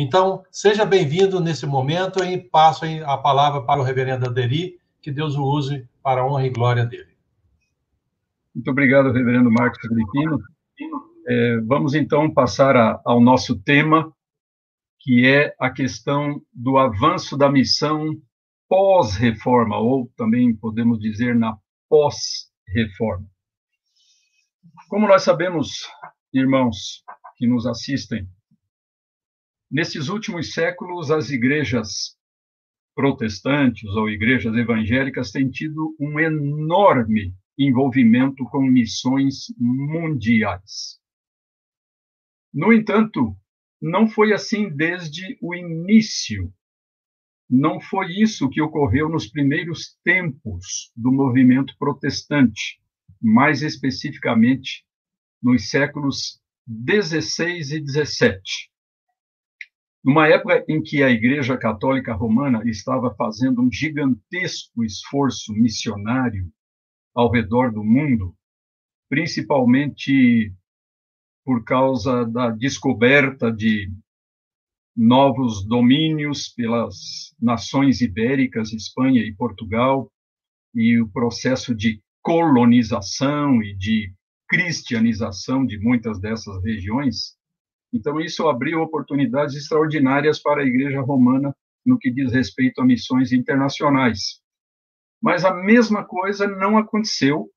Então, seja bem-vindo nesse momento e passo a palavra para o reverendo Aderi, que Deus o use para a honra e glória dele. Muito obrigado, reverendo Marcos Filipino. É, vamos então passar a, ao nosso tema, que é a questão do avanço da missão pós-reforma, ou também podemos dizer na pós-reforma. Como nós sabemos, irmãos que nos assistem, nesses últimos séculos as igrejas protestantes ou igrejas evangélicas têm tido um enorme envolvimento com missões mundiais. No entanto, não foi assim desde o início. Não foi isso que ocorreu nos primeiros tempos do movimento protestante, mais especificamente nos séculos 16 e 17. Numa época em que a Igreja Católica Romana estava fazendo um gigantesco esforço missionário ao redor do mundo, principalmente por causa da descoberta de novos domínios pelas nações ibéricas, Espanha e Portugal, e o processo de colonização e de cristianização de muitas dessas regiões. Então, isso abriu oportunidades extraordinárias para a Igreja Romana no que diz respeito a missões internacionais. Mas a mesma coisa não aconteceu,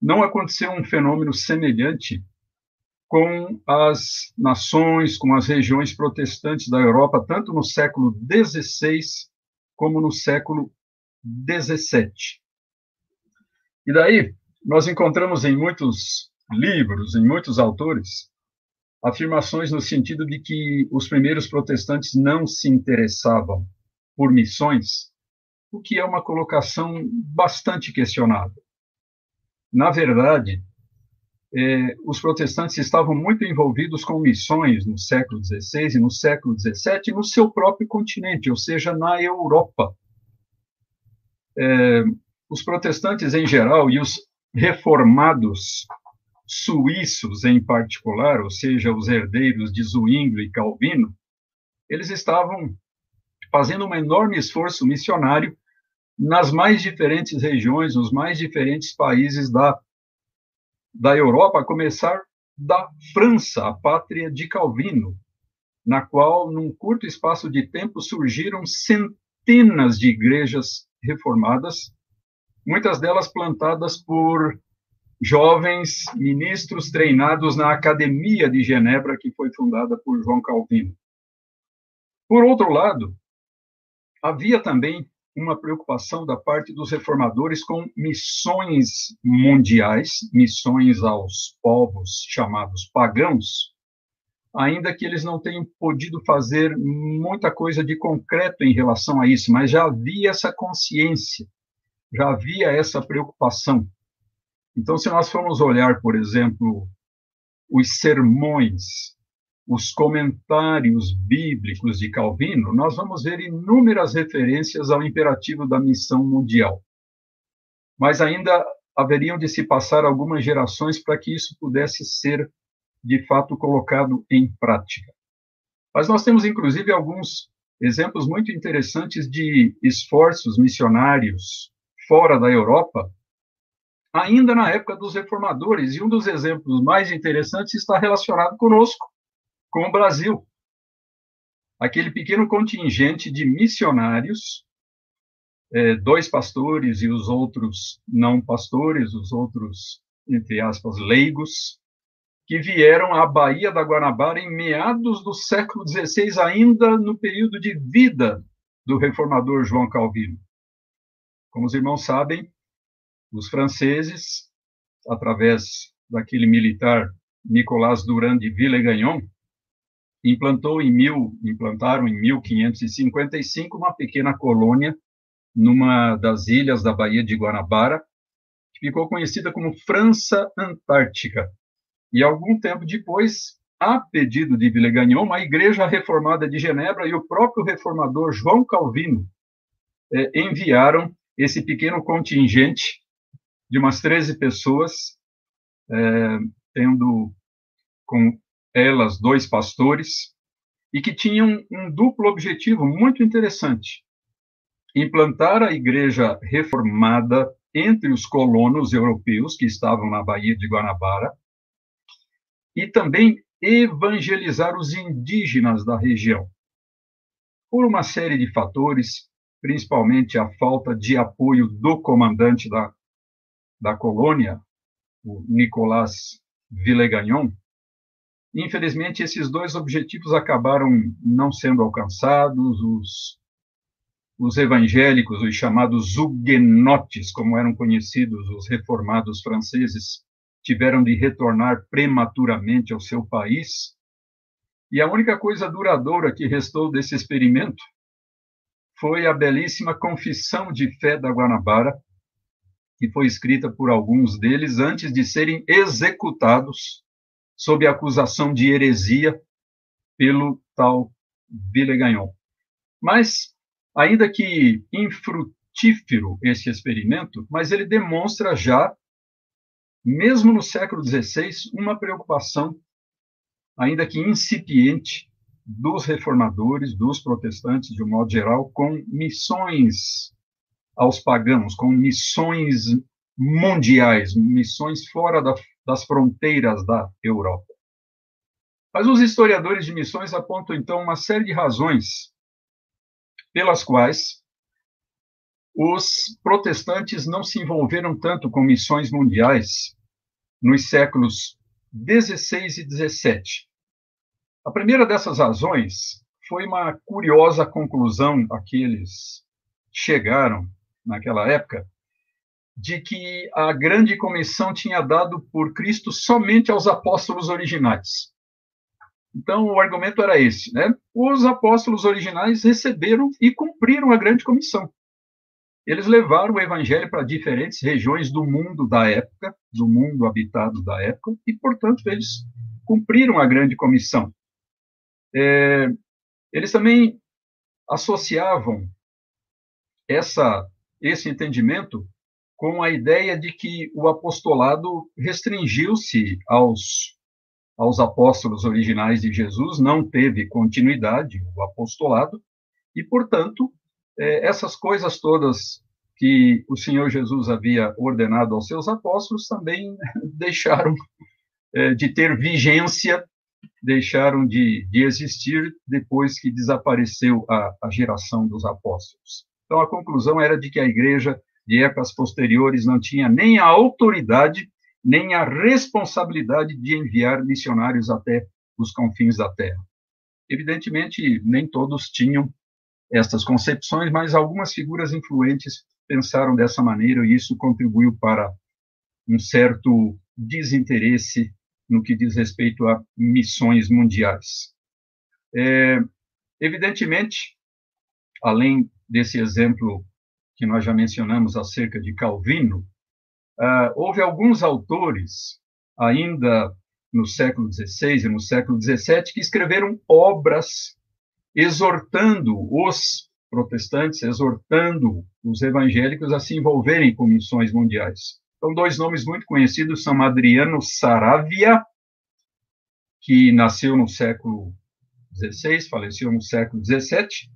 não aconteceu um fenômeno semelhante com as nações, com as regiões protestantes da Europa, tanto no século XVI como no século XVII. E daí, nós encontramos em muitos livros, em muitos autores, afirmações no sentido de que os primeiros protestantes não se interessavam por missões, o que é uma colocação bastante questionável. Na verdade, eh, os protestantes estavam muito envolvidos com missões no século XVI e no século XVII no seu próprio continente, ou seja, na Europa. Eh, os protestantes em geral e os reformados suíços em particular, ou seja, os herdeiros de Zwinglio e Calvino, eles estavam fazendo um enorme esforço missionário nas mais diferentes regiões, nos mais diferentes países da da Europa, a começar da França, a pátria de Calvino, na qual, num curto espaço de tempo, surgiram centenas de igrejas reformadas, muitas delas plantadas por jovens ministros treinados na Academia de Genebra, que foi fundada por João Calvino. Por outro lado, havia também uma preocupação da parte dos reformadores com missões mundiais, missões aos povos chamados pagãos, ainda que eles não tenham podido fazer muita coisa de concreto em relação a isso, mas já havia essa consciência, já havia essa preocupação. Então, se nós formos olhar, por exemplo, os sermões os comentários bíblicos de Calvino, nós vamos ver inúmeras referências ao imperativo da missão mundial. Mas ainda haveriam de se passar algumas gerações para que isso pudesse ser, de fato, colocado em prática. Mas nós temos, inclusive, alguns exemplos muito interessantes de esforços missionários fora da Europa, ainda na época dos reformadores, e um dos exemplos mais interessantes está relacionado conosco, com o Brasil. Aquele pequeno contingente de missionários, é, dois pastores e os outros não pastores, os outros, entre aspas, leigos, que vieram à Baía da Guanabara em meados do século XVI, ainda no período de vida do reformador João Calvino. Como os irmãos sabem, os franceses, através daquele militar Nicolas Durand de Villegagnon, implantou em mil, implantaram em 1555 uma pequena colônia numa das ilhas da Baía de Guanabara, que ficou conhecida como França Antártica. E algum tempo depois, a pedido de Villegagnon, a Igreja Reformada de Genebra e o próprio reformador João Calvino eh, enviaram esse pequeno contingente de umas 13 pessoas, eh, tendo com elas dois pastores, e que tinham um duplo objetivo muito interessante: implantar a igreja reformada entre os colonos europeus que estavam na Baía de Guanabara e também evangelizar os indígenas da região. Por uma série de fatores, principalmente a falta de apoio do comandante da, da colônia, o Nicolas Villegagnon, infelizmente esses dois objetivos acabaram não sendo alcançados, os, os evangélicos, os chamados huguenotes, como eram conhecidos os reformados franceses, tiveram de retornar prematuramente ao seu país. E a única coisa duradoura que restou desse experimento foi a belíssima Confissão de Fé da Guanabara, que foi escrita por alguns deles antes de serem executados sob acusação de heresia pelo tal Villegagnon. Mas, ainda que infrutífero esse experimento, mas ele demonstra já mesmo no século XVI, uma preocupação, ainda que incipiente, dos reformadores, dos protestantes, de um modo geral, com missões aos pagãos, com missões mundiais, missões fora da, das fronteiras da Europa. Mas os historiadores de missões apontam, então, uma série de razões pelas quais os protestantes não se envolveram tanto com missões mundiais nos séculos 16 e 17. A primeira dessas razões foi uma curiosa conclusão a que eles chegaram naquela época, de que a grande comissão tinha dado por Cristo somente aos apóstolos originais. Então, o argumento era esse, né? Os apóstolos originais receberam e cumpriram a grande comissão eles levaram o evangelho para diferentes regiões do mundo da época, do mundo habitado da época, e, portanto, eles cumpriram a grande comissão. É, eles também associavam essa, esse entendimento com a ideia de que o apostolado restringiu-se aos, aos apóstolos originais de Jesus, não teve continuidade o apostolado, e, portanto, é, essas coisas todas que o Senhor Jesus havia ordenado aos seus apóstolos também deixaram é, de ter vigência, deixaram de, de existir depois que desapareceu a, a geração dos apóstolos. Então, a conclusão era de que a igreja de épocas posteriores não tinha nem a autoridade, nem a responsabilidade de enviar missionários até os confins da terra. Evidentemente, nem todos tinham estas concepções, mas algumas figuras influentes pensaram dessa maneira e isso contribuiu para um certo desinteresse no que diz respeito a missões mundiais. É, evidentemente, além desse exemplo que nós já mencionamos acerca de Calvino, uh, houve alguns autores, ainda no século XVI e no século XVII, que escreveram obras exortando os protestantes, exortando os evangélicos a se envolverem com missões mundiais. Então, dois nomes muito conhecidos são Adriano Saravia, que nasceu no século XVI, faleceu no século XVII,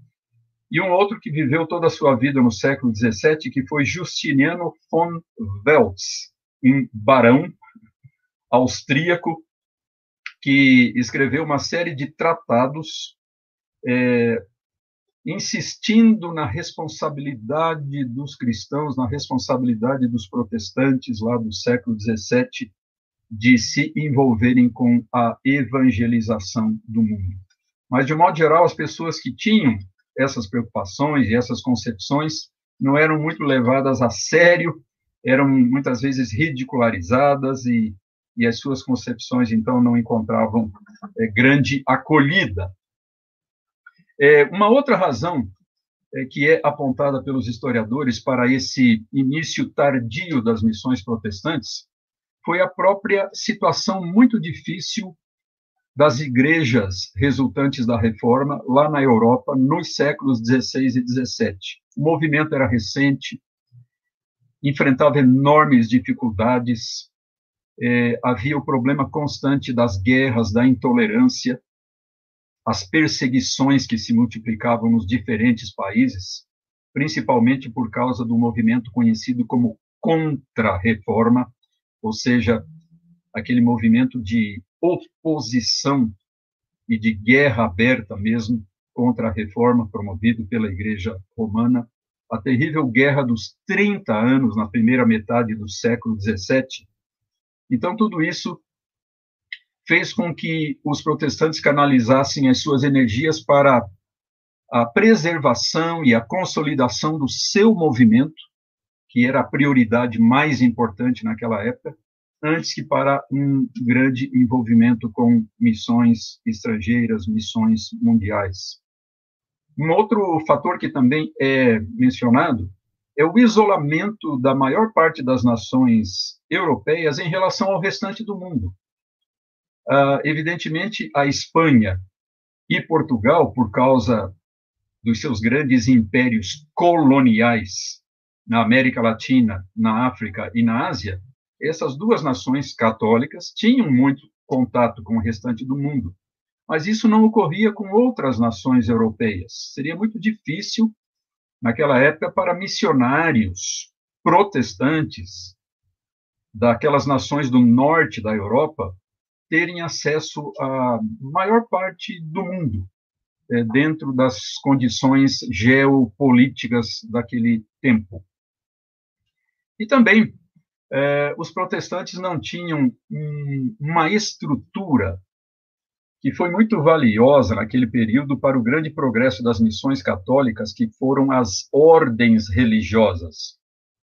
e um outro que viveu toda a sua vida no século XVII, que foi Justiniano von Welz, um barão austríaco que escreveu uma série de tratados é, insistindo na responsabilidade dos cristãos, na responsabilidade dos protestantes lá do século XVII de se envolverem com a evangelização do mundo. Mas, de modo geral, as pessoas que tinham essas preocupações e essas concepções não eram muito levadas a sério, eram muitas vezes ridicularizadas e, e as suas concepções, então, não encontravam é, grande acolhida. É, uma outra razão é, que é apontada pelos historiadores para esse início tardio das missões protestantes foi a própria situação muito difícil das igrejas resultantes da reforma lá na Europa nos séculos 16 e 17. O movimento era recente, enfrentava enormes dificuldades, é, havia o problema constante das guerras, da intolerância, as perseguições que se multiplicavam nos diferentes países, principalmente por causa do movimento conhecido como contra-reforma, ou seja, aquele movimento de oposição e de guerra aberta mesmo contra a reforma promovido pela Igreja Romana, a terrível guerra dos 30 anos na primeira metade do século 17. Então tudo isso fez com que os protestantes canalizassem as suas energias para a preservação e a consolidação do seu movimento, que era a prioridade mais importante naquela época, antes que para um grande envolvimento com missões estrangeiras, missões mundiais. Um outro fator que também é mencionado é o isolamento da maior parte das nações europeias em relação ao restante do mundo. Uh, evidentemente, a Espanha e Portugal, por causa dos seus grandes impérios coloniais na América Latina, na África e na Ásia, essas duas nações católicas tinham muito contato com o restante do mundo. Mas isso não ocorria com outras nações europeias. Seria muito difícil, naquela época, para missionários protestantes daquelas nações do norte da Europa terem acesso à maior parte do mundo, é, dentro das condições geopolíticas daquele tempo. E também é, os protestantes não tinham um, uma estrutura que foi muito valiosa naquele período para o grande progresso das missões católicas, que foram as ordens religiosas.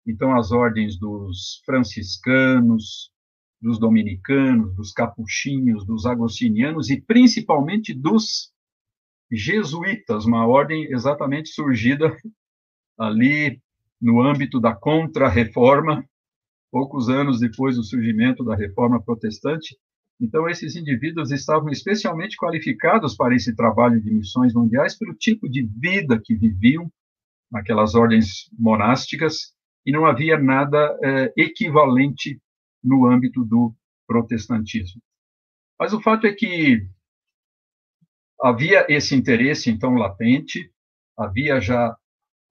Então, as ordens dos franciscanos, dos dominicanos, dos capuchinhos, dos agostinianos e principalmente dos jesuítas, uma ordem exatamente surgida ali no âmbito da Contra-Reforma, poucos anos depois do surgimento da Reforma Protestante. Então, esses indivíduos estavam especialmente qualificados para esse trabalho de missões mundiais pelo tipo de vida que viviam naquelas ordens monásticas, e não havia nada é, equivalente no âmbito do protestantismo. Mas o fato é que havia esse interesse, então, latente, havia já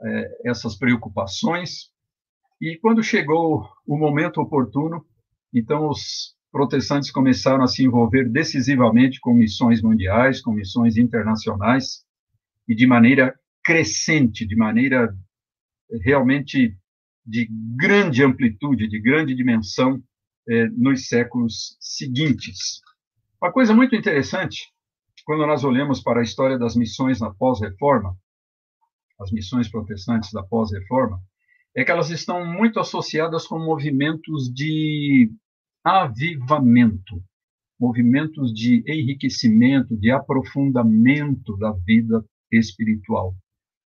é, essas preocupações, e quando chegou o momento oportuno, então os protestantes começaram a se envolver decisivamente com missões mundiais, com missões internacionais, e de maneira crescente, de maneira realmente de grande amplitude, de grande dimensão, eh, nos séculos seguintes. Uma coisa muito interessante, quando nós olhamos para a história das missões na pós-reforma, as missões protestantes da pós-reforma, é que elas estão muito associadas com movimentos de avivamento, movimentos de enriquecimento, de aprofundamento da vida espiritual.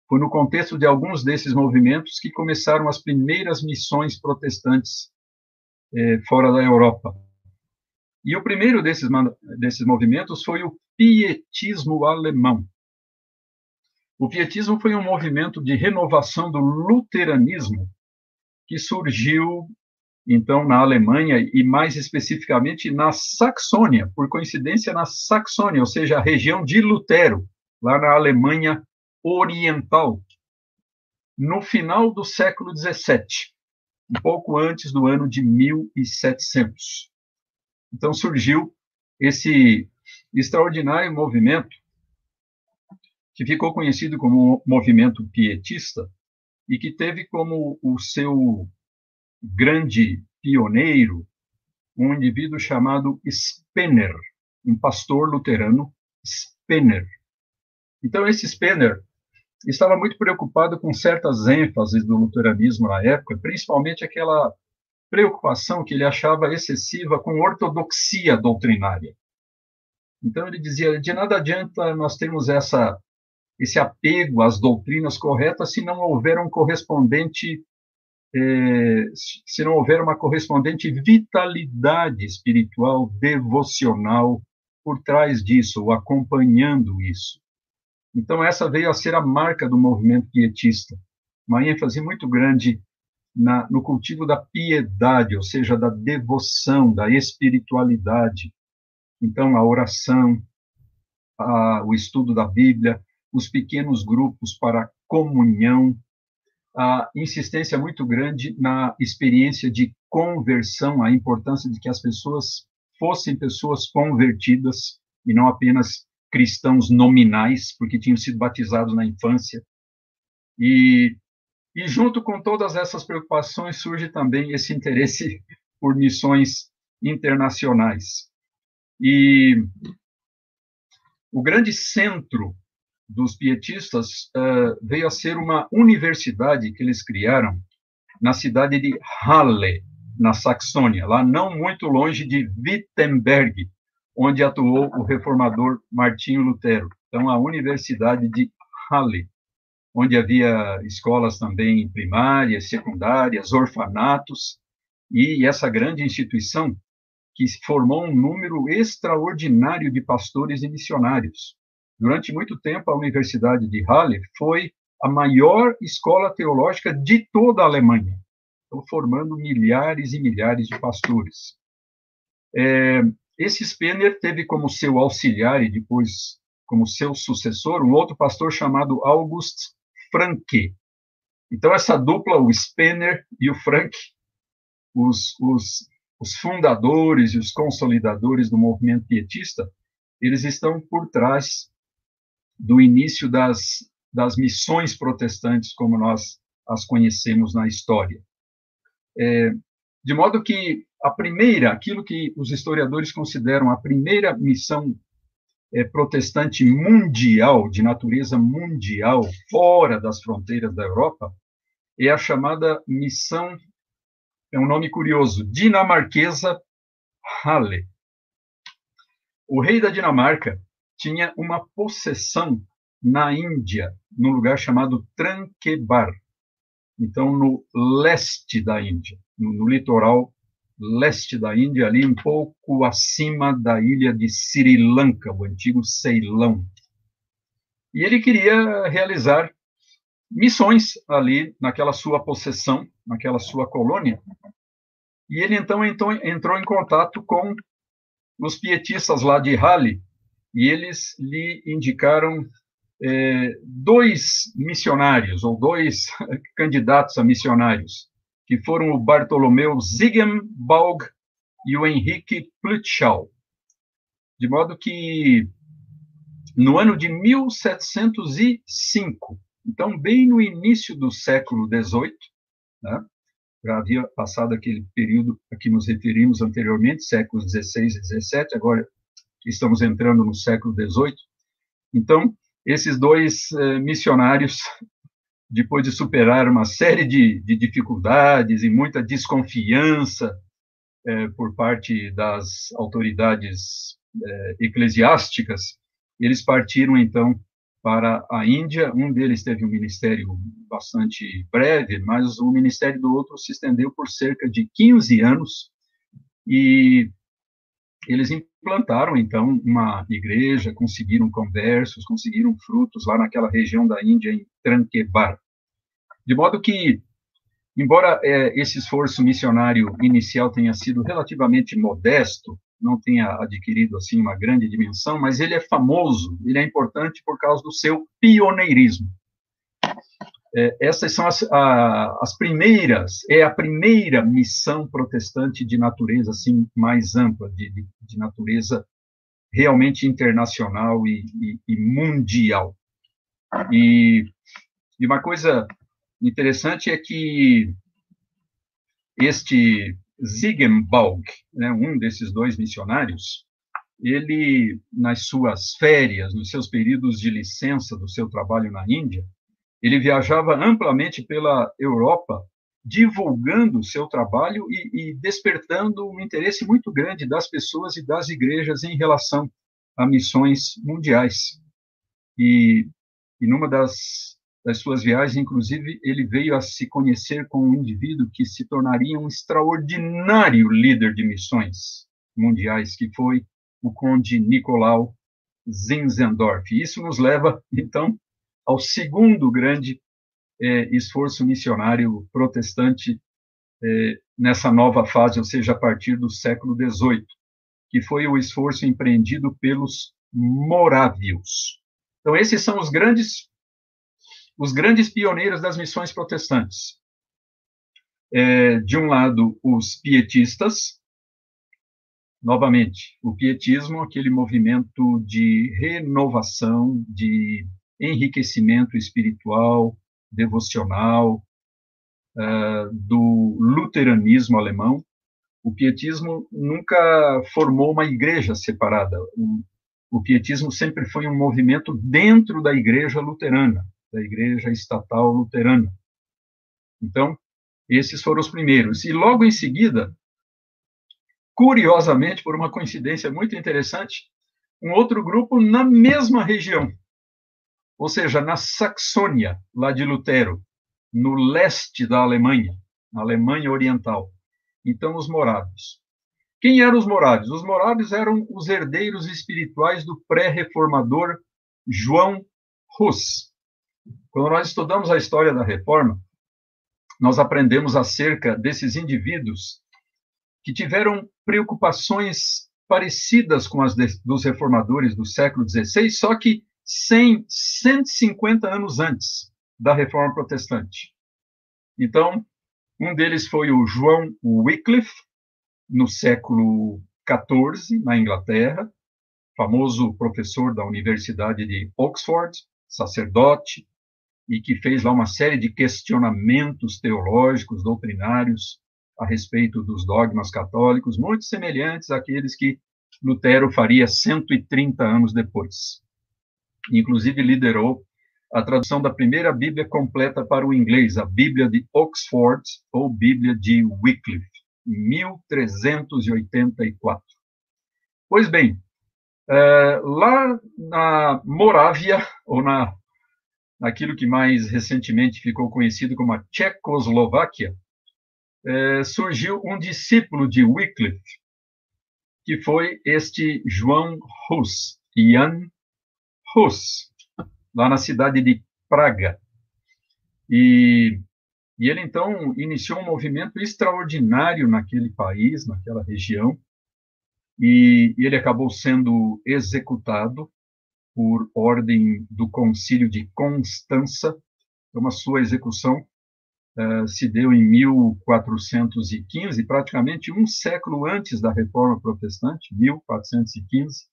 Foi no contexto de alguns desses movimentos que começaram as primeiras missões protestantes eh, fora da Europa. E o primeiro desses, desses movimentos foi o pietismo alemão. O pietismo foi um movimento de renovação do luteranismo que surgiu então na Alemanha e mais especificamente na Saxônia, por coincidência na Saxônia, ou seja, a região de Lutero, lá na Alemanha Oriental, no final do século XVII, um pouco antes do ano de 1700. Então surgiu esse extraordinário movimento que ficou conhecido como movimento pietista e que teve como o seu grande pioneiro um indivíduo chamado Spener, um pastor luterano Spener. Então esse Spener estava muito preocupado com certas ênfases do luteranismo na época, principalmente aquela preocupação que ele achava excessiva com ortodoxia doutrinária. Então ele dizia: de nada adianta nós termos essa esse apego às doutrinas corretas se não houver um correspondente é, se não houver uma correspondente vitalidade espiritual devocional por trás disso acompanhando isso então essa veio a ser a marca do movimento pietista uma ênfase muito grande na, no cultivo da piedade, ou seja, da devoção, da espiritualidade. Então, a oração, a, o estudo da Bíblia, os pequenos grupos para comunhão, a insistência muito grande na experiência de conversão, a importância de que as pessoas fossem pessoas convertidas e não apenas cristãos nominais, porque tinham sido batizados na infância. E, e junto com todas essas preocupações surge também esse interesse por missões internacionais. E o grande centro dos pietistas uh, veio a ser uma universidade que eles criaram na cidade de Halle, na Saxônia, lá não muito longe de Wittenberg, onde atuou o reformador Martinho Lutero. Então, a Universidade de Halle, onde havia escolas também primárias, secundárias, orfanatos, e essa grande instituição que formou um número extraordinário de pastores e missionários. Durante muito tempo, a Universidade de Halle foi a maior escola teológica de toda a Alemanha, formando milhares e milhares de pastores. É, esse Spener teve como seu auxiliar e depois como seu sucessor um outro pastor chamado August Franke. Então, essa dupla, o Spener e o Frank, os, os, os fundadores e os consolidadores do movimento pietista, eles estão por trás do início das, das missões protestantes, como nós as conhecemos na história. É, de modo que a primeira, aquilo que os historiadores consideram a primeira missão é, protestante mundial, de natureza mundial, fora das fronteiras da Europa, é a chamada missão, é um nome curioso, dinamarquesa Halle. O rei da Dinamarca tinha uma possessão na Índia, num lugar chamado Tranquebar. Então, no leste da Índia, no, no litoral leste da Índia, ali um pouco acima da ilha de Sri Lanka, o antigo Ceilão. E ele queria realizar missões ali naquela sua possessão, naquela sua colônia. E ele então entrou, entrou em contato com os pietistas lá de Hali, e eles lhe indicaram é, dois missionários, ou dois candidatos a missionários, que foram o Bartolomeu Ziegenbalg e o Henrique Plutschau. De modo que, no ano de 1705, então bem no início do século XVIII, né, já havia passado aquele período a que nos referimos anteriormente, séculos XVI e XVII, agora estamos entrando no século XVIII. Então, esses dois eh, missionários, depois de superar uma série de, de dificuldades e muita desconfiança eh, por parte das autoridades eh, eclesiásticas, eles partiram então para a Índia. Um deles teve um ministério bastante breve, mas o ministério do outro se estendeu por cerca de 15 anos e eles implantaram, então, uma igreja, conseguiram conversos, conseguiram frutos lá naquela região da Índia, em Tranquebar. De modo que, embora é, esse esforço missionário inicial tenha sido relativamente modesto, não tenha adquirido, assim, uma grande dimensão, mas ele é famoso, ele é importante por causa do seu pioneirismo. É, essas são as, a, as primeiras, é a primeira missão protestante de natureza assim mais ampla, de, de, de natureza realmente internacional e, e, e mundial. E, e, uma coisa interessante é que este Ziegenbalg, né, um desses dois missionários, ele, nas suas férias, nos seus períodos de licença do seu trabalho na Índia, ele viajava amplamente pela Europa, divulgando seu trabalho e, e, despertando um interesse muito grande das pessoas e das igrejas em relação a missões mundiais. E, e numa das, das suas viagens, inclusive, ele veio a se conhecer com um indivíduo que se tornaria um extraordinário líder de missões mundiais, que foi o conde Nicolau Zinzendorf. Isso nos leva, então, ao segundo grande é, esforço missionário protestante é, nessa nova fase, ou seja, a partir do século XVIII, que foi o esforço empreendido pelos morávios. Então, esses são os grandes, os grandes pioneiros das missões protestantes. É, de um lado, os pietistas, novamente, o pietismo, aquele movimento de renovação, de enriquecimento espiritual, devocional, uh, do luteranismo alemão. O pietismo nunca formou uma igreja separada. O, o pietismo sempre foi um movimento dentro da igreja luterana, da igreja estatal luterana. Então, esses foram os primeiros. E logo em seguida, curiosamente, por uma coincidência muito interessante, um outro grupo na mesma região, ou seja, na Saxônia, lá de Lutero, no leste da Alemanha, na Alemanha Oriental. Então, os morávios. Quem eram os morávios? Os morávios eram os herdeiros espirituais do pré-reformador João Hus. Quando nós estudamos a história da reforma, nós aprendemos acerca desses indivíduos que tiveram preocupações parecidas com as de, dos reformadores do século XVI, só que 100, 150 anos antes da Reforma Protestante. Então, um deles foi o João Wycliffe, no século XIV, na Inglaterra, famoso professor da Universidade de Oxford, sacerdote, e que fez lá uma série de questionamentos teológicos, doutrinários, a respeito dos dogmas católicos, muito semelhantes àqueles que Lutero faria 130 anos depois. Inclusive liderou a tradução da primeira Bíblia completa para o inglês, a Bíblia de Oxford ou Bíblia de Wycliffe, em 1384. Pois bem, é, lá na Morávia, ou na, naquilo que mais recentemente ficou conhecido como a Tchecoslováquia, é, surgiu um discípulo de Wycliffe, que foi este João Hus, Jan Hus, lá na cidade de Praga. E, e ele então iniciou um movimento extraordinário naquele país, naquela região, e, e ele acabou sendo executado por ordem do Concílio de Constança. Então, a sua execução uh, se deu em 1415, praticamente um século antes da Reforma Protestante, 1415.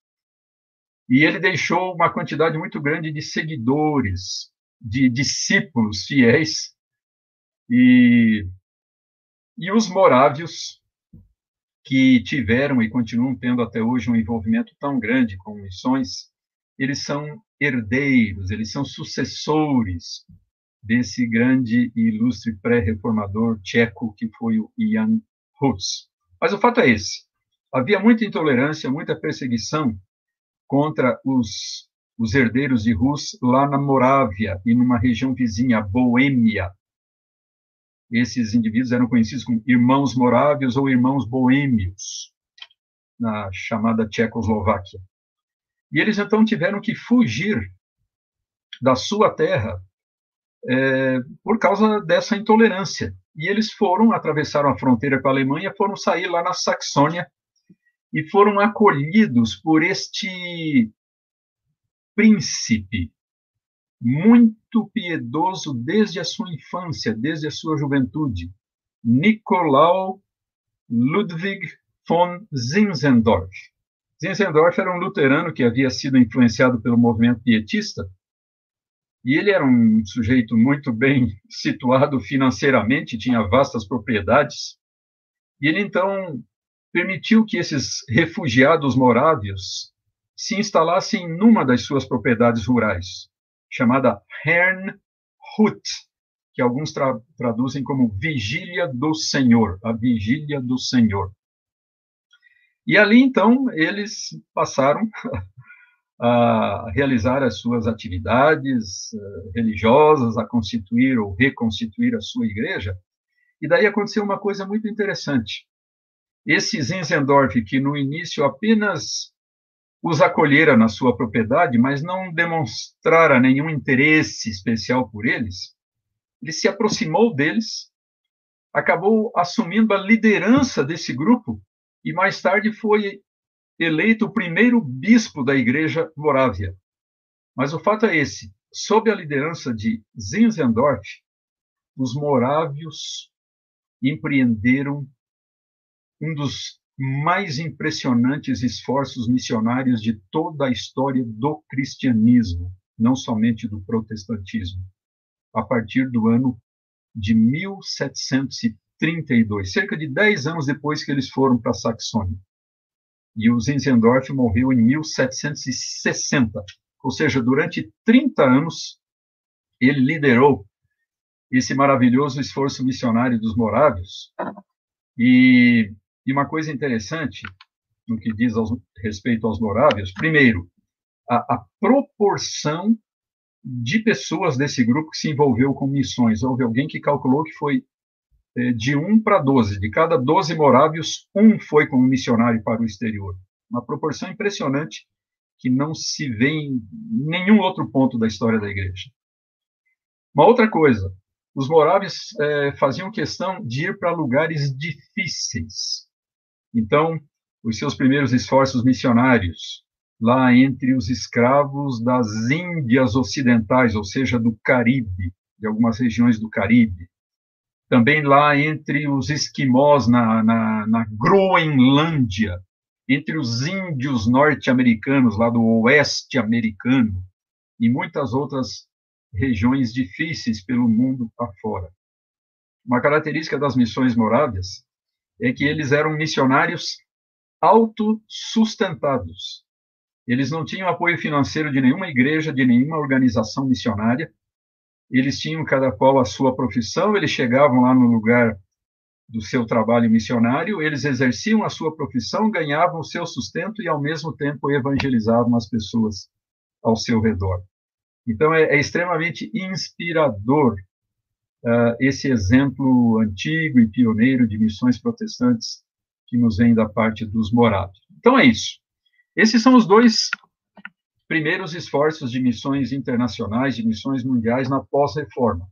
E ele deixou uma quantidade muito grande de seguidores, de discípulos fiéis. E, e os morávios, que tiveram e continuam tendo até hoje um envolvimento tão grande com missões, eles são herdeiros, eles são sucessores desse grande e ilustre pré-reformador tcheco que foi o Jan Hus. Mas o fato é esse: havia muita intolerância, muita perseguição contra os, os herdeiros de Rus lá na Morávia e numa região vizinha, Boêmia. Esses indivíduos eram conhecidos como irmãos morávios ou irmãos boêmios, na chamada Tchecoslováquia. E eles então tiveram que fugir da sua terra é, por causa dessa intolerância. E eles foram, atravessaram a fronteira com a Alemanha, foram sair lá na Saxônia e foram acolhidos por este príncipe muito piedoso desde a sua infância, desde a sua juventude, Nicolau Ludwig von Zinzendorf. Zinzendorf era um luterano que havia sido influenciado pelo movimento pietista, e ele era um sujeito muito bem situado financeiramente, tinha vastas propriedades, e ele então permitiu que esses refugiados morávios se instalassem numa das suas propriedades rurais, chamada Hernhut, que alguns tra traduzem como Vigília do Senhor, a Vigília do Senhor. E ali, então, eles passaram a realizar as suas atividades uh, religiosas, a constituir ou reconstituir a sua igreja. E daí aconteceu uma coisa muito interessante. Esse Zinzendorf, que no início apenas os acolhera na sua propriedade, mas não demonstrara nenhum interesse especial por eles, ele se aproximou deles, acabou assumindo a liderança desse grupo e mais tarde foi eleito o primeiro bispo da Igreja Morávia. Mas o fato é esse: sob a liderança de Zinzendorf, os morávios empreenderam um dos mais impressionantes esforços missionários de toda a história do cristianismo, não somente do protestantismo, a partir do ano de 1732, cerca de 10 anos depois que eles foram para a Saxônia. E o Zinzendorf morreu em 1760, ou seja, durante 30 anos ele liderou esse maravilhoso esforço missionário dos morávios. E, e uma coisa interessante no que diz aos, respeito aos morávios, primeiro, a, a, proporção de pessoas desse grupo que se envolveu com missões. Houve alguém que calculou que foi é, de 1 para 12. De cada 12 morávios, um foi como missionário para o exterior. Uma proporção impressionante que não se vê em nenhum outro ponto da história da igreja. Uma outra coisa, os moráveis é, faziam questão de ir para lugares difíceis. Então, os seus primeiros esforços missionários, lá entre os escravos das Índias Ocidentais, ou seja, do Caribe, de algumas regiões do Caribe. Também lá entre os esquimós na, na, na Groenlândia, entre os índios norte-americanos, lá do oeste americano, e muitas outras regiões difíceis pelo mundo afora. Uma característica das missões moráveis é que eles eram missionários autossustentados. Eles não tinham apoio financeiro de nenhuma igreja, de nenhuma organização missionária. Eles tinham cada qual a sua profissão, eles chegavam lá no lugar do seu trabalho missionário, eles exerciam a sua profissão, ganhavam o seu sustento e, ao mesmo tempo, evangelizavam as pessoas ao seu redor. Então, é, é extremamente inspirador uh, esse exemplo antigo e pioneiro de missões protestantes que nos vem da parte dos morados. Então, é isso. Esses são os dois primeiros esforços de missões internacionais, de missões mundiais na pós-reforma.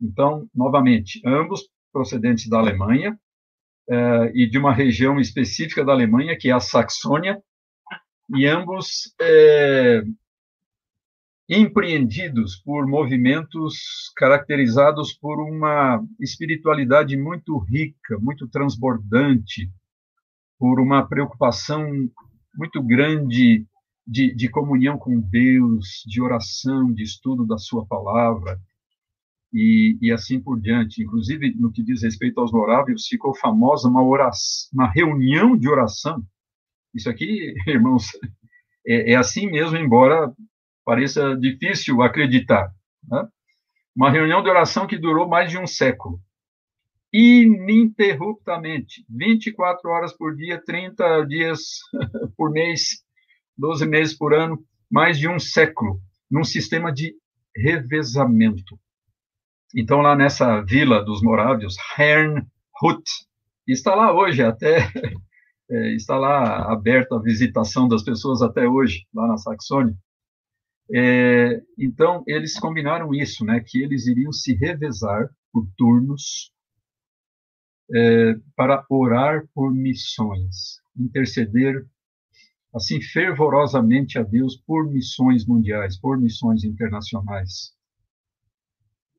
Então, novamente, ambos procedentes da Alemanha uh, e de uma região específica da Alemanha, que é a Saxônia, e ambos eh, empreendidos por movimentos caracterizados por uma espiritualidade muito rica, muito transbordante, por uma preocupação muito grande de, de, comunhão com Deus, de oração, de estudo da Sua palavra, e, e, assim por diante. Inclusive, no que diz respeito aos moráveis, ficou famosa uma, oração, uma reunião de oração. Isso aqui, irmãos, é, é assim mesmo, embora pareça difícil acreditar. Né? Uma reunião de oração que durou mais de um século. Ininterruptamente, 24 horas por dia, 30 dias por mês, 12 meses por ano, mais de um século, num sistema de revezamento. Então, lá nessa vila dos morávios, Hernhut, está lá hoje, até é, está lá aberta a visitação das pessoas até hoje, lá na Saxônia. É, então, eles combinaram isso, né, que eles iriam se revezar por turnos é, para orar por missões, interceder assim fervorosamente a Deus por missões mundiais, por missões internacionais.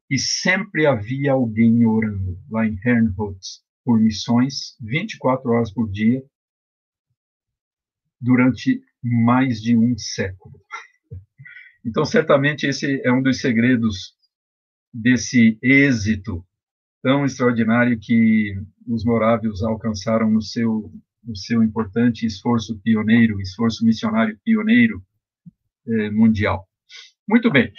E sempre havia alguém orando lá em Herrnhut por missões, 24 horas por dia, durante mais de um século. Então, certamente, esse é um dos segredos desse êxito tão extraordinário que os morávios alcançaram no seu, no seu importante esforço pioneiro, esforço missionário pioneiro eh, mundial. Muito bem.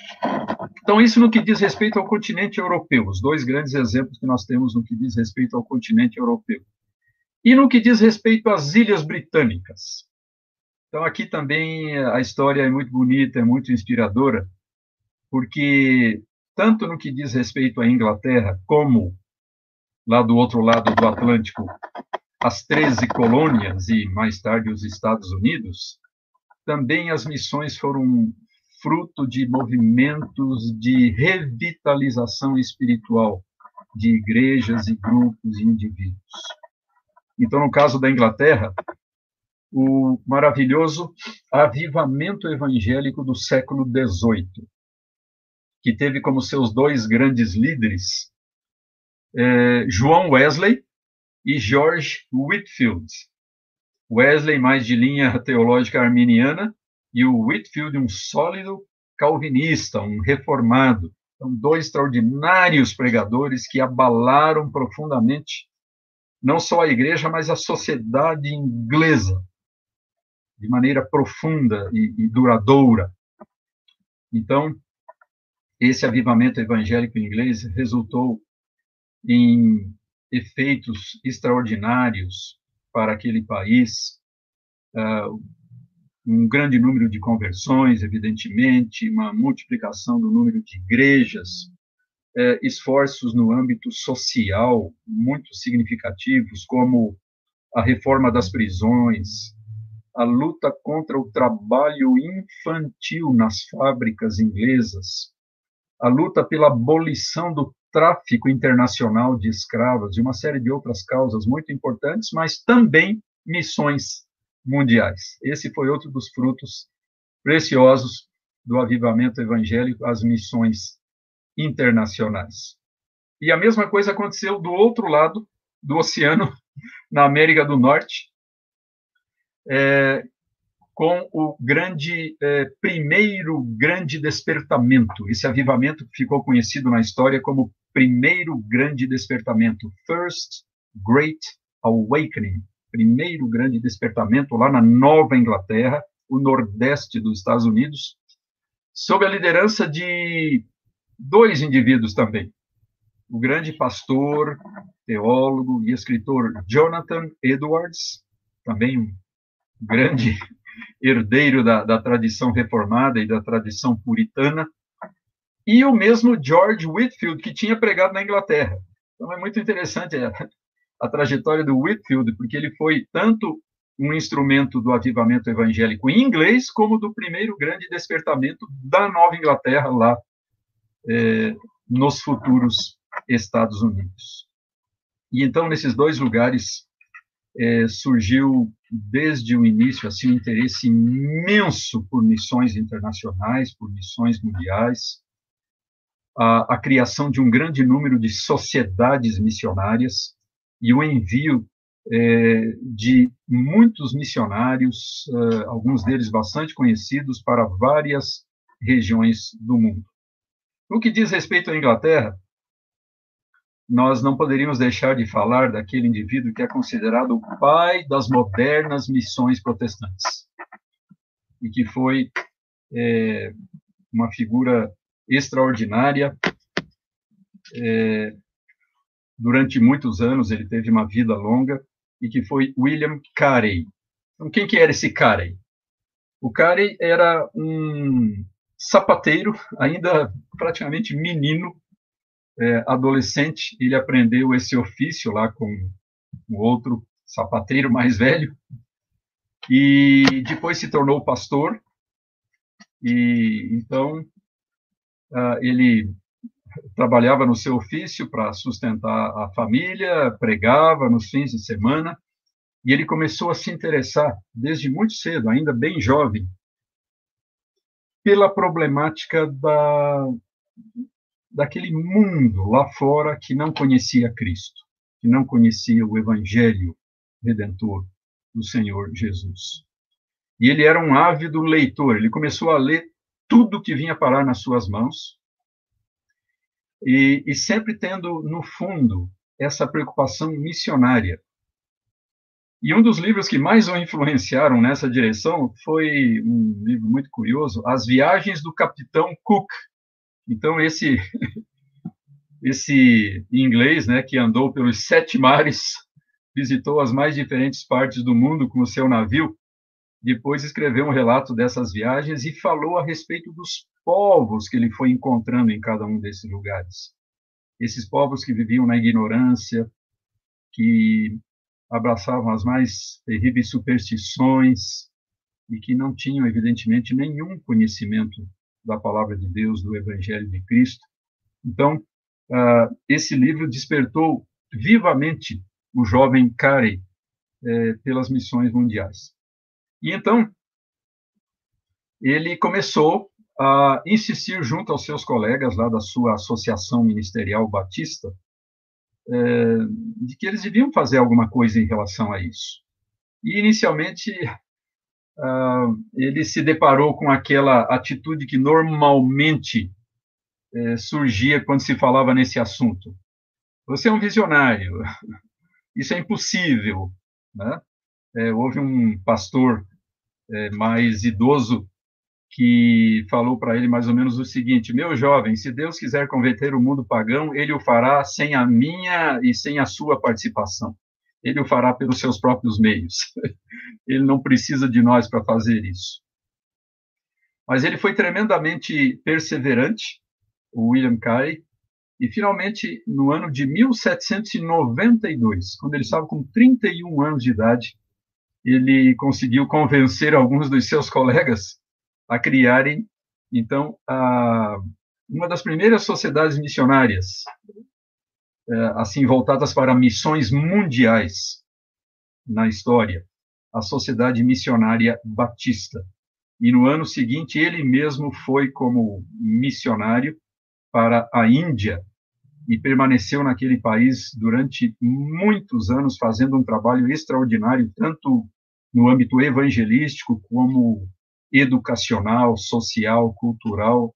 Então, isso no que diz respeito ao continente europeu, os dois grandes exemplos que nós temos no que diz respeito ao continente europeu. E no que diz respeito às Ilhas Britânicas. Então, aqui também a história é muito bonita, é muito inspiradora, porque, tanto no que diz respeito à Inglaterra, como lá do outro lado do Atlântico, as 13 colônias e mais tarde os Estados Unidos, também as missões foram fruto de movimentos de revitalização espiritual de igrejas e grupos e indivíduos. Então, no caso da Inglaterra, o maravilhoso avivamento evangélico do século XVIII, que teve como seus dois grandes líderes é, João Wesley e George Whitfield. Wesley, mais de linha teológica arminiana, e o Whitfield, um sólido calvinista, um reformado. São dois extraordinários pregadores que abalaram profundamente não só a igreja, mas a sociedade inglesa, de maneira profunda e, e duradoura. Então, esse avivamento evangélico inglês resultou em efeitos extraordinários para aquele país, uh, um grande número de conversões, evidentemente, uma multiplicação do número de igrejas, uh, esforços no âmbito social muito significativos, como a reforma das prisões, a luta contra o trabalho infantil nas fábricas inglesas, a luta pela abolição do tráfico internacional de escravos e uma série de outras causas muito importantes, mas também missões mundiais. Esse foi outro dos frutos preciosos do avivamento evangélico, as missões internacionais. E a mesma coisa aconteceu do outro lado do oceano, na América do Norte, é, com o grande é, primeiro grande despertamento. Esse avivamento ficou conhecido na história como primeiro grande despertamento, First Great Awakening, primeiro grande despertamento lá na Nova Inglaterra, o nordeste dos Estados Unidos, sob a liderança de dois indivíduos também. O grande pastor, teólogo e escritor Jonathan Edwards, também um grande herdeiro da, da tradição reformada e da tradição puritana, e o mesmo George Whitfield, que tinha pregado na Inglaterra. Então é muito interessante a, a trajetória do Whitfield, porque ele foi tanto um instrumento do avivamento evangélico em inglês, como do primeiro grande despertamento da Nova Inglaterra, lá é, nos futuros Estados Unidos. E então, nesses dois lugares, é, surgiu desde o início assim um interesse imenso por missões internacionais, por missões mundiais, a, a criação de um grande número de sociedades missionárias e o envio é, de muitos missionários, é, alguns deles bastante conhecidos, para várias regiões do mundo. No que diz respeito à Inglaterra, nós não poderíamos deixar de falar daquele indivíduo que é considerado o pai das modernas missões protestantes e que foi é, uma figura extraordinária. É, durante muitos anos ele teve uma vida longa e que foi William Carey. Então, quem que era esse Carey? O Carey era um sapateiro, ainda praticamente menino, é, adolescente, ele aprendeu esse ofício lá com o outro sapateiro mais velho, e depois se tornou pastor, e então uh, ele trabalhava no seu ofício para sustentar a família, pregava nos fins de semana, e ele começou a se interessar desde muito cedo, ainda bem jovem, pela problemática da, daquele mundo lá fora que não conhecia Cristo, que não conhecia o Evangelho redentor do Senhor Jesus. E ele era um ávido leitor, ele começou a ler tudo que vinha parar nas suas mãos, e, e sempre tendo no fundo essa preocupação missionária. E um dos livros que mais o influenciaram nessa direção foi um livro muito curioso, As Viagens do Capitão Cook. Então esse esse inglês, né, que andou pelos sete mares, visitou as mais diferentes partes do mundo com o seu navio, depois escreveu um relato dessas viagens e falou a respeito dos povos que ele foi encontrando em cada um desses lugares. Esses povos que viviam na ignorância, que abraçavam as mais terríveis superstições e que não tinham, evidentemente, nenhum conhecimento da palavra de Deus, do Evangelho de Cristo. Então, uh, esse livro despertou vivamente o jovem Carey eh, pelas missões mundiais. E então, ele começou a insistir junto aos seus colegas lá da sua associação ministerial batista é, de que eles deviam fazer alguma coisa em relação a isso. E inicialmente uh, ele se deparou com aquela atitude que normalmente é, surgia quando se falava nesse assunto. Você é um visionário, isso é impossível. Né? É, houve um pastor é, mais idoso que falou para ele mais ou menos o seguinte: Meu jovem, se Deus quiser converter o mundo pagão, ele o fará sem a minha e sem a sua participação. Ele o fará pelos seus próprios meios. ele não precisa de nós para fazer isso. Mas ele foi tremendamente perseverante, o William Carey, e finalmente, no ano de 1792, quando ele estava com 31 anos de idade, ele conseguiu convencer alguns dos seus colegas a criarem, então, a, uma das primeiras sociedades missionárias, assim, voltadas para missões mundiais na história, a Sociedade Missionária Batista. E no ano seguinte, ele mesmo foi como missionário para a Índia e permaneceu naquele país durante muitos anos, fazendo um trabalho extraordinário, tanto no âmbito evangelístico como educacional, social, cultural.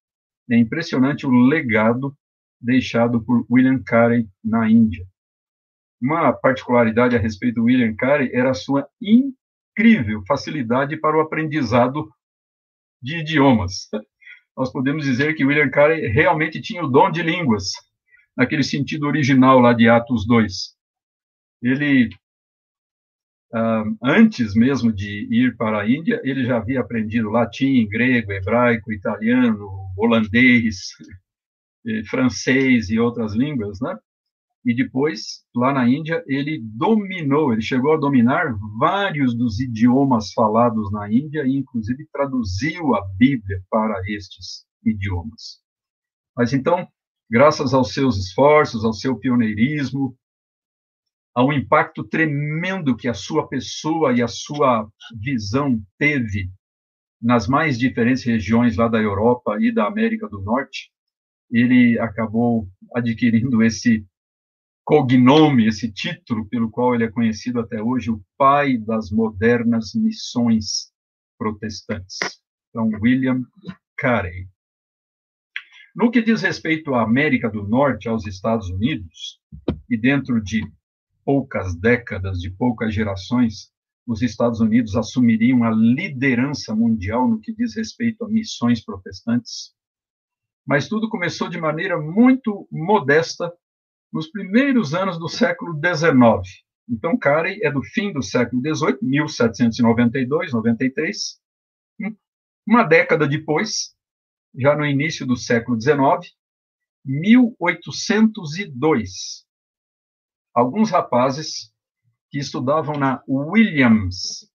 É impressionante o legado deixado por William Carey na Índia. Uma particularidade a respeito do William Carey era a sua incrível facilidade para o aprendizado de idiomas. Nós podemos dizer que William Carey realmente tinha o dom de línguas, naquele sentido original lá de Atos 2. Ele Uh, antes mesmo de ir para a Índia, ele já havia aprendido latim, grego, hebraico, italiano, holandês, francês e outras línguas, né? E depois, lá na Índia, ele dominou, ele chegou a dominar vários dos idiomas falados na Índia e, inclusive, traduziu a Bíblia para estes idiomas. Mas então, graças aos seus esforços, ao seu pioneirismo, ao impacto tremendo que a sua pessoa e a sua visão teve nas mais diferentes regiões lá da Europa e da América do Norte, ele acabou adquirindo esse cognome, esse título pelo qual ele é conhecido até hoje, o pai das modernas missões protestantes. Então, William Carey. No que diz respeito à América do Norte, aos Estados Unidos, e dentro de poucas décadas, de poucas gerações, os Estados Unidos assumiriam a liderança mundial no que diz respeito a missões protestantes. Mas tudo começou de maneira muito modesta nos primeiros anos do século XIX. Então, Carey é do fim do século XVIII, 1792, 93. Uma década depois, já no início do século XIX, 1802, alguns rapazes que estudavam na Williams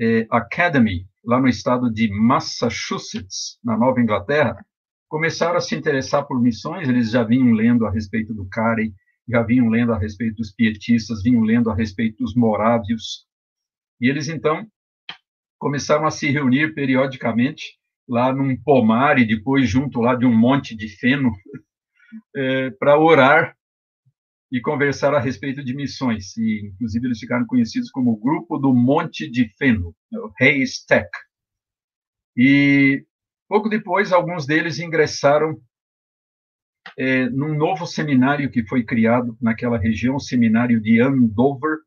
eh, Academy, lá no estado de Massachusetts, na Nova Inglaterra, começaram a se interessar por missões. Eles já vinham lendo a respeito do Carey, já vinham lendo a respeito dos pietistas, vinham lendo a respeito dos morávios. E eles, então, começaram a se reunir periodicamente lá num pomar e depois junto lá de um monte de feno é, para orar e conversar a respeito de missões. E, inclusive, eles ficaram conhecidos como o Grupo do Monte de Feno, o Haystack. E, pouco depois, alguns deles ingressaram é, num novo seminário que foi criado naquela região, o Seminário de Andover.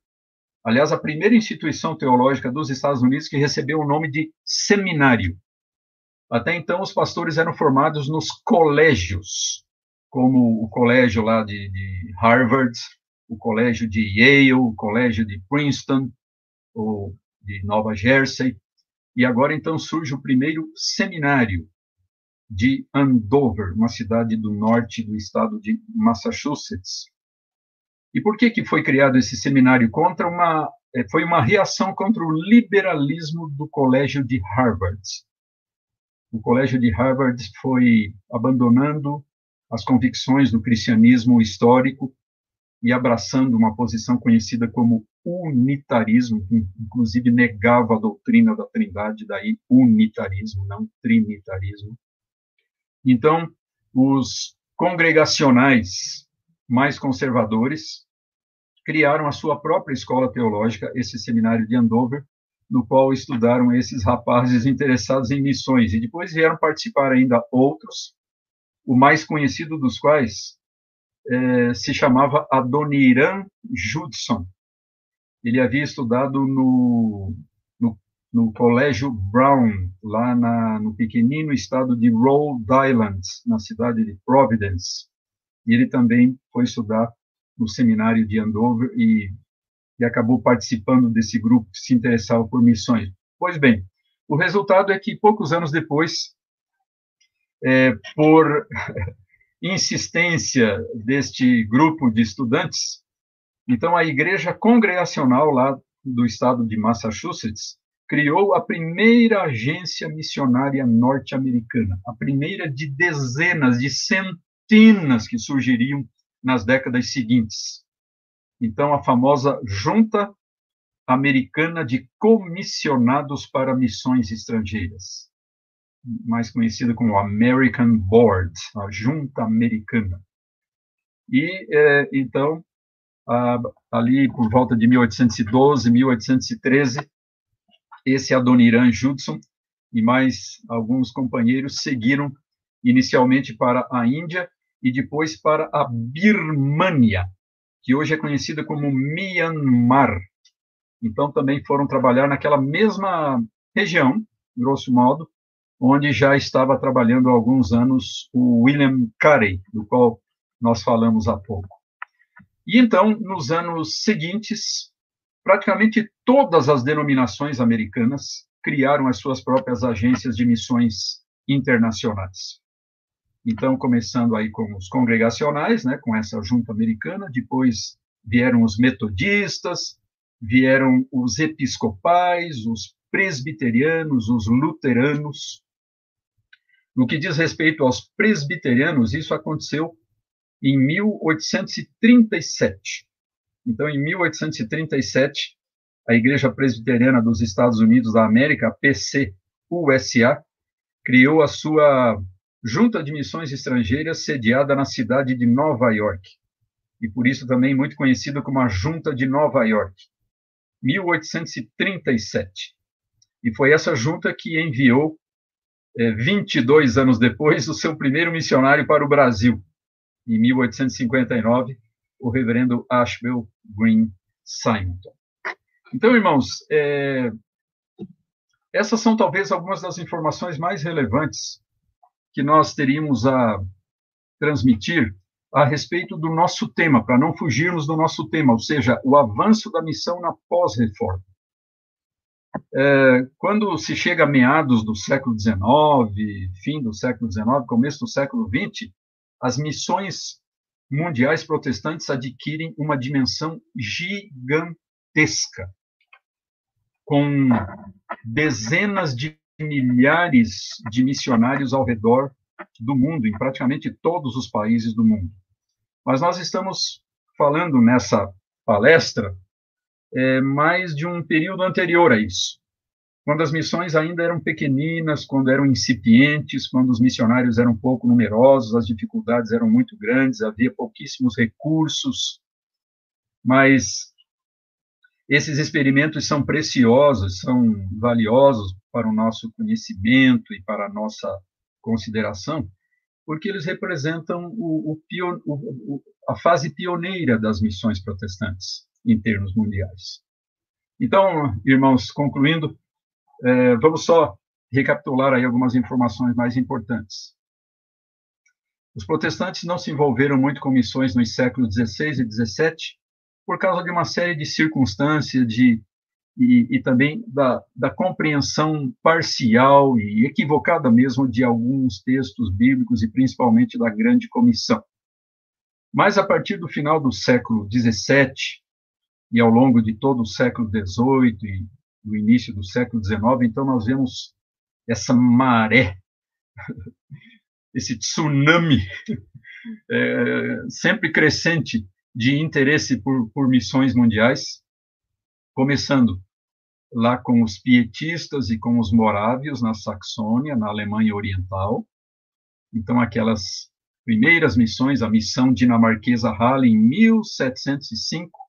Aliás, a primeira instituição teológica dos Estados Unidos que recebeu o nome de seminário. Até então, os pastores eram formados nos colégios, como o colégio lá de, de Harvard, o colégio de Yale, o colégio de Princeton, ou de Nova Jersey, e agora então surge o primeiro seminário de Andover, uma cidade do norte do estado de Massachusetts. E por que que foi criado esse seminário contra uma eh, foi uma reação contra o liberalismo do colégio de Harvard. O colégio de Harvard foi abandonando as convicções do cristianismo histórico e abraçando uma posição conhecida como unitarismo, inclusive negava a doutrina da Trindade, daí unitarismo, não trinitarismo. Então, os congregacionais mais conservadores criaram a sua própria escola teológica, esse seminário de Andover, no qual estudaram esses rapazes interessados em missões, e depois vieram participar ainda outros, o mais conhecido dos quais é, se chamava Adoniran Judson. Ele havia estudado no, no, no Colégio Brown, lá na, no pequenino estado de Rhode Island, na cidade de Providence. E ele também foi estudar no seminário de Andover e e acabou participando desse grupo que se interessava por missões. Pois bem, o resultado é que poucos anos depois, é, por insistência deste grupo de estudantes, então a igreja congregacional lá do estado de Massachusetts criou a primeira agência missionária norte-americana, a primeira de dezenas, de centenas que surgiriam nas décadas seguintes. Então, a famosa Junta Americana de Comissionados para Missões Estrangeiras, mais conhecida como American Board, a Junta Americana. E, é, então, ali por volta de 1812, 1813, esse Adoniran Judson e mais alguns companheiros seguiram inicialmente para a Índia e depois para a Birmânia, que hoje é conhecida como Myanmar. Então, também foram trabalhar naquela mesma região, grosso modo, onde já estava trabalhando há alguns anos o William Carey, do qual nós falamos há pouco. E então, nos anos seguintes, praticamente todas as denominações americanas criaram as suas próprias agências de missões internacionais. Então, começando aí com os congregacionais, né, com essa junta americana, depois vieram os metodistas, vieram os episcopais, os presbiterianos, os luteranos. No que diz respeito aos presbiterianos, isso aconteceu em 1837. Então, em 1837, a Igreja Presbiteriana dos Estados Unidos da América, a PCUSA, criou a sua junta de missões estrangeiras sediada na cidade de Nova York, e por isso também muito conhecida como a Junta de Nova York, 1837. E foi essa junta que enviou, é, 22 anos depois, o seu primeiro missionário para o Brasil, em 1859, o reverendo Ashbel Green Simonton. Então, irmãos, é, essas são talvez algumas das informações mais relevantes que nós teríamos a transmitir a respeito do nosso tema, para não fugirmos do nosso tema, ou seja, o avanço da missão na pós-reforma. É, quando se chega a meados do século XIX, fim do século XIX, começo do século XX, as missões mundiais protestantes adquirem uma dimensão gigantesca, com dezenas de milhares de missionários ao redor do mundo, em praticamente todos os países do mundo. Mas nós estamos falando nessa palestra é, mais de um período anterior a isso, quando as missões ainda eram pequeninas, quando eram incipientes, quando os missionários eram pouco numerosos, as dificuldades eram muito grandes, havia pouquíssimos recursos, mas esses experimentos são preciosos, são valiosos para o nosso conhecimento e para a nossa consideração, porque eles representam o, o, o, a fase pioneira das missões protestantes em termos mundiais. Então, irmãos, concluindo, é, vamos só recapitular aí algumas informações mais importantes. Os protestantes não se envolveram muito com missões nos séculos XVI e XVII, por causa de uma série de circunstâncias, de, e, e também da, da compreensão parcial e equivocada mesmo de alguns textos bíblicos e principalmente da Grande Comissão. Mas a partir do final do século XVII e ao longo de todo o século XVIII e do início do século XIX, então nós vemos essa maré, esse tsunami é, sempre crescente de interesse por, por missões mundiais. começando lá com os pietistas e com os morávios na Saxônia, na Alemanha Oriental. Então, aquelas primeiras missões, a missão dinamarquesa Halle em 1705,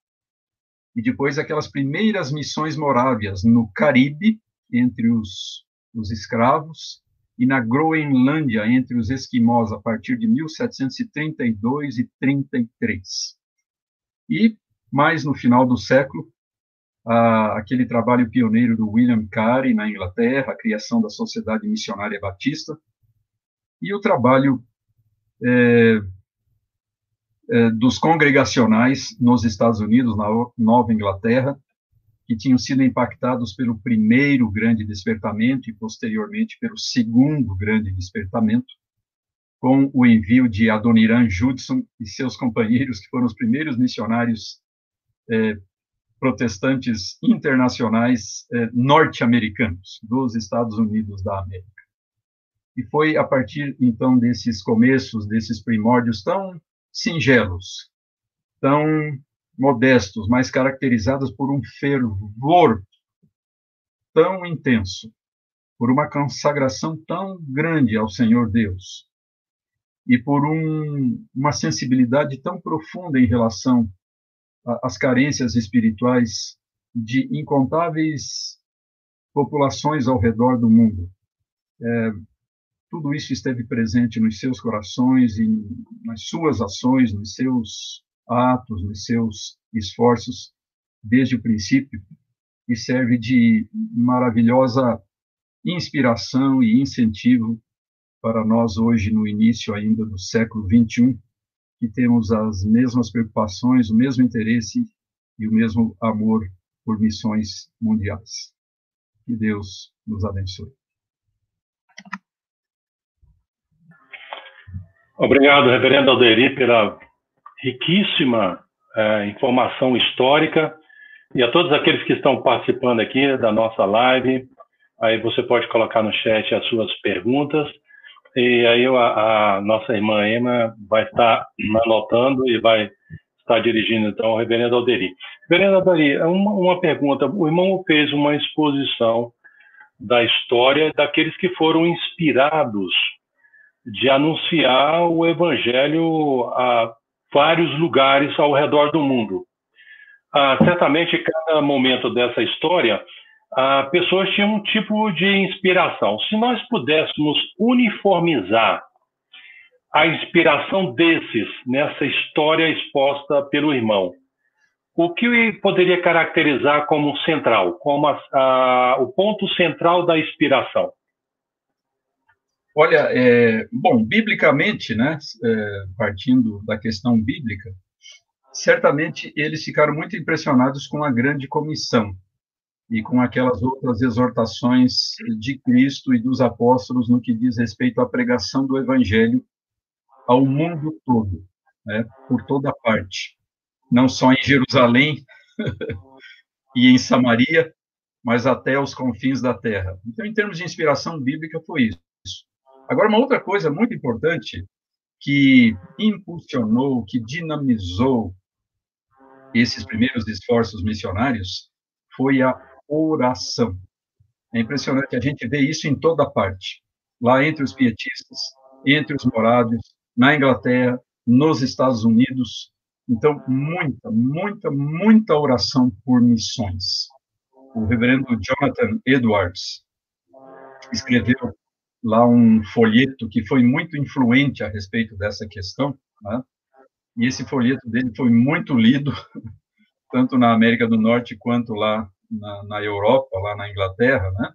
e depois aquelas primeiras missões morávias no Caribe, entre os, os escravos, e na Groenlândia, entre os esquimós, a partir de 1732 e 33. E, mais no final do século, aquele trabalho pioneiro do William Carey na Inglaterra, a criação da Sociedade Missionária Batista, e o trabalho é, dos congregacionais nos Estados Unidos, na Nova Inglaterra, que tinham sido impactados pelo primeiro grande despertamento e posteriormente pelo segundo grande despertamento, com o envio de Adoniran Judson e seus companheiros, que foram os primeiros missionários é, protestantes internacionais é, norte-americanos dos Estados Unidos da América. E foi a partir então desses começos, desses primórdios tão singelos, tão modestos, mas caracterizados por um fervor tão intenso, por uma consagração tão grande ao Senhor Deus e por um, uma sensibilidade tão profunda em relação às carências espirituais de incontáveis populações ao redor do mundo. É, tudo isso esteve presente nos seus corações e nas suas ações, nos seus atos, nos seus esforços desde o princípio e serve de maravilhosa inspiração e incentivo para nós hoje no início ainda do século 21 que temos as mesmas preocupações, o mesmo interesse e o mesmo amor por missões mundiais. Que Deus nos abençoe. Obrigado, reverendo Alderi, pela riquíssima é, informação histórica e a todos aqueles que estão participando aqui da nossa live. Aí você pode colocar no chat as suas perguntas e aí a, a nossa irmã Emma vai estar anotando e vai estar dirigindo então ao reverendo Alderi. Reverendo Alderi, uma, uma pergunta. O irmão fez uma exposição da história daqueles que foram inspirados de anunciar o evangelho a vários lugares ao redor do mundo. Ah, certamente, cada momento dessa história, ah, pessoas tinham um tipo de inspiração. Se nós pudéssemos uniformizar a inspiração desses nessa história exposta pelo irmão, o que poderia caracterizar como central, como a, a, o ponto central da inspiração? Olha, é, bom, biblicamente, né, é, partindo da questão bíblica, certamente eles ficaram muito impressionados com a grande comissão e com aquelas outras exortações de Cristo e dos apóstolos no que diz respeito à pregação do evangelho ao mundo todo, né, por toda parte, não só em Jerusalém e em Samaria, mas até os confins da terra. Então, em termos de inspiração bíblica, foi isso. Agora, uma outra coisa muito importante que impulsionou, que dinamizou esses primeiros esforços missionários foi a oração. É impressionante, a gente vê isso em toda parte. Lá entre os pietistas, entre os morados, na Inglaterra, nos Estados Unidos. Então, muita, muita, muita oração por missões. O reverendo Jonathan Edwards escreveu lá um folheto que foi muito influente a respeito dessa questão, né? e esse folheto dele foi muito lido, tanto na América do Norte quanto lá na, na Europa, lá na Inglaterra, né?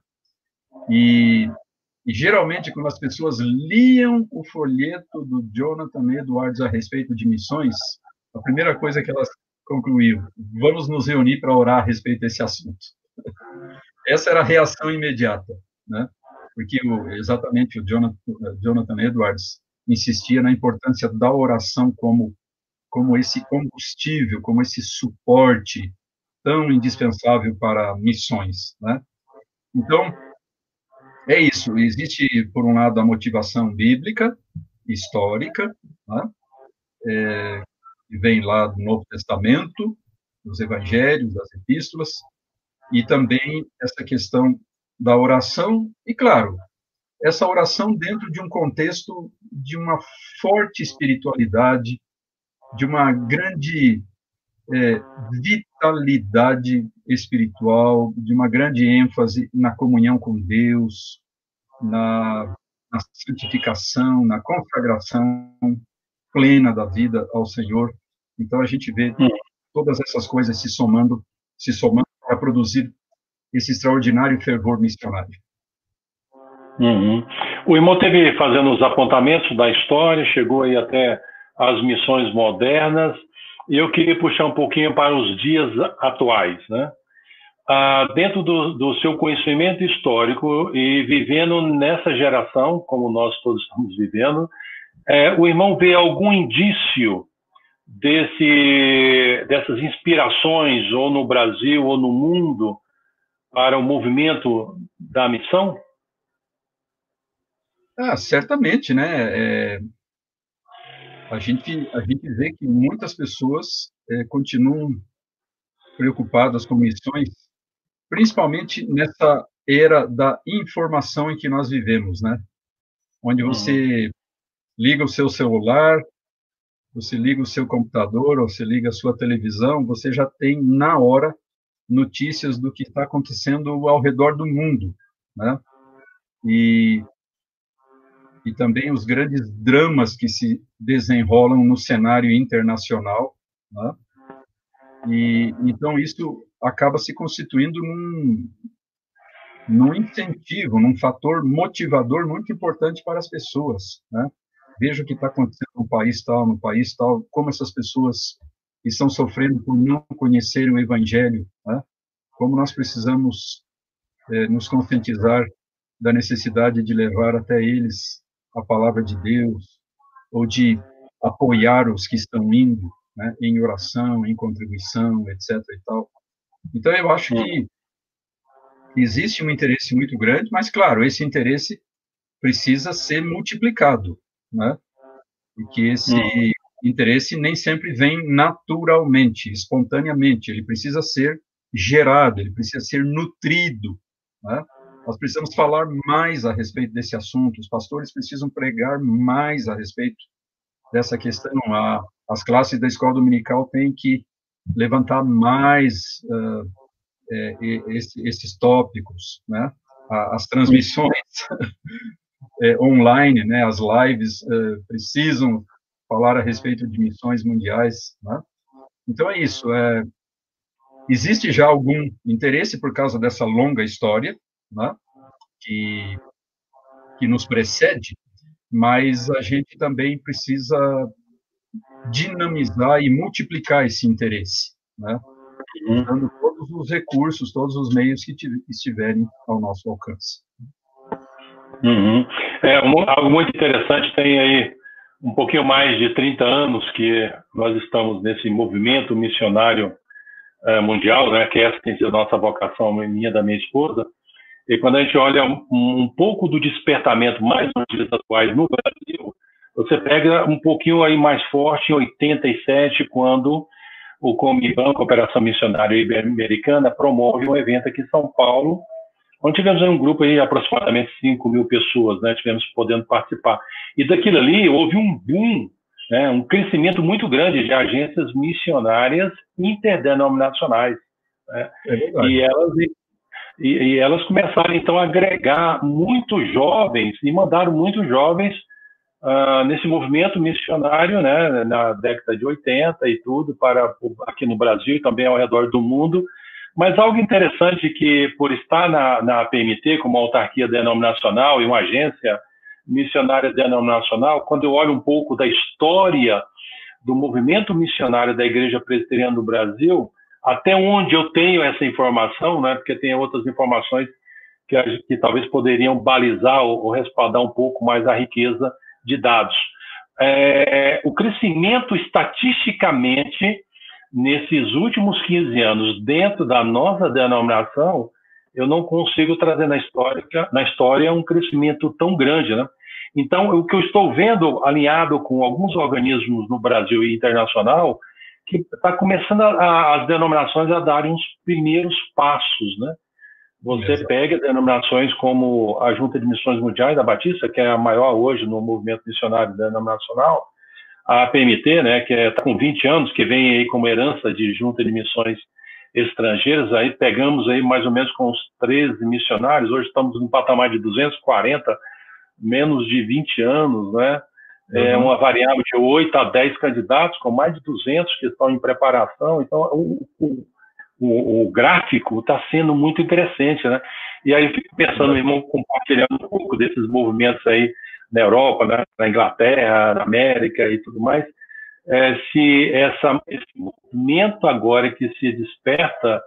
E, e, geralmente, quando as pessoas liam o folheto do Jonathan Edwards a respeito de missões, a primeira coisa que elas concluíam, vamos nos reunir para orar a respeito desse assunto. Essa era a reação imediata, né? Porque o, exatamente o Jonathan, Jonathan Edwards insistia na importância da oração como como esse combustível, como esse suporte tão indispensável para missões, né? Então, é isso. Existe, por um lado, a motivação bíblica, histórica, né? é, que vem lá do Novo Testamento, dos Evangelhos, das Epístolas, e também essa questão da oração, e claro, essa oração dentro de um contexto de uma forte espiritualidade, de uma grande é, vitalidade espiritual, de uma grande ênfase na comunhão com Deus, na, na santificação, na consagração plena da vida ao Senhor. Então a gente vê hum. todas essas coisas se somando, se somando para produzir esse extraordinário fervor missionário. Uhum. O irmão teve fazendo os apontamentos da história, chegou aí até as missões modernas, e eu queria puxar um pouquinho para os dias atuais, né? Ah, dentro do, do, seu conhecimento histórico e vivendo nessa geração, como nós todos estamos vivendo, é, o irmão vê algum indício desse, dessas inspirações, ou no Brasil ou no mundo, para o movimento da missão? Ah, certamente, né? É, a, gente, a gente vê que muitas pessoas é, continuam preocupadas com missões, principalmente nessa era da informação em que nós vivemos, né? Onde você uhum. liga o seu celular, você liga o seu computador, ou você liga a sua televisão, você já tem na hora notícias do que está acontecendo ao redor do mundo, né? E e também os grandes dramas que se desenrolam no cenário internacional. Né? E então isso acaba se constituindo num, num incentivo, num fator motivador muito importante para as pessoas. Né? Veja o que está acontecendo no país tal, no país tal, como essas pessoas estão sofrendo por não conhecerem o Evangelho, né? como nós precisamos é, nos conscientizar da necessidade de levar até eles a palavra de Deus, ou de apoiar os que estão indo né, em oração, em contribuição, etc. E tal. Então, eu acho que existe um interesse muito grande, mas, claro, esse interesse precisa ser multiplicado, né? E que esse hum. Interesse nem sempre vem naturalmente, espontaneamente, ele precisa ser gerado, ele precisa ser nutrido, né? Nós precisamos falar mais a respeito desse assunto, os pastores precisam pregar mais a respeito dessa questão. A, as classes da escola dominical têm que levantar mais uh, é, esse, esses tópicos, né? As transmissões é, online, né? As lives uh, precisam falar a respeito de missões mundiais, né? Então é isso. É, existe já algum interesse por causa dessa longa história, né, que, que nos precede, mas a gente também precisa dinamizar e multiplicar esse interesse, né? Uhum. usando todos os recursos, todos os meios que estiverem ao nosso alcance. Uhum. É, algo muito interessante, tem aí um pouquinho mais de 30 anos que nós estamos nesse movimento missionário é, mundial, né, que essa tem sido a nossa vocação, minha da minha esposa, e quando a gente olha um, um pouco do despertamento mais nos dias atuais no Brasil, você pega um pouquinho aí mais forte em 87, quando o Comiban, Cooperação Missionária Ibero-Americana, promove um evento aqui em São Paulo, onde tivemos um grupo aí aproximadamente 5 mil pessoas, né, tivemos podendo participar. E daquilo ali houve um boom, né, um crescimento muito grande de agências missionárias interdenominacionais. Né, é e elas e, e, elas começaram então a agregar muitos jovens e mandaram muitos jovens uh, nesse movimento missionário, né, na década de 80 e tudo, para aqui no Brasil e também ao redor do mundo. Mas algo interessante que, por estar na, na PMT, como autarquia denominacional e uma agência missionária denominacional, quando eu olho um pouco da história do movimento missionário da Igreja Presbiteriana do Brasil, até onde eu tenho essa informação, né, porque tem outras informações que, que talvez poderiam balizar ou, ou, respaldar um pouco mais a riqueza de dados. É, o crescimento estatisticamente nesses últimos 15 anos dentro da nossa denominação, eu não consigo trazer na história, na história um crescimento tão grande, né? Então, o que eu estou vendo alinhado com alguns organismos no Brasil e internacional que está começando a, a, as denominações a darem os primeiros passos, né? Você Exato. pega denominações como a Junta de Missões Mundiais da Batista, que é a maior hoje no movimento missionário denominacional, a PMT, né, que está é, com 20 anos, que vem aí como herança de Junta de Missões Estrangeiras, aí pegamos aí mais ou menos com uns 13 missionários, hoje estamos no patamar de 240, menos de 20 anos, né? É uhum. uma variável de 8 a 10 candidatos, com mais de 200 que estão em preparação. Então, o, o, o, o gráfico está sendo muito interessante, né? E aí eu fico pensando, irmão, compartilhando um pouco desses movimentos aí na Europa, né? na Inglaterra, na América e tudo mais, é, se essa, esse movimento agora que se desperta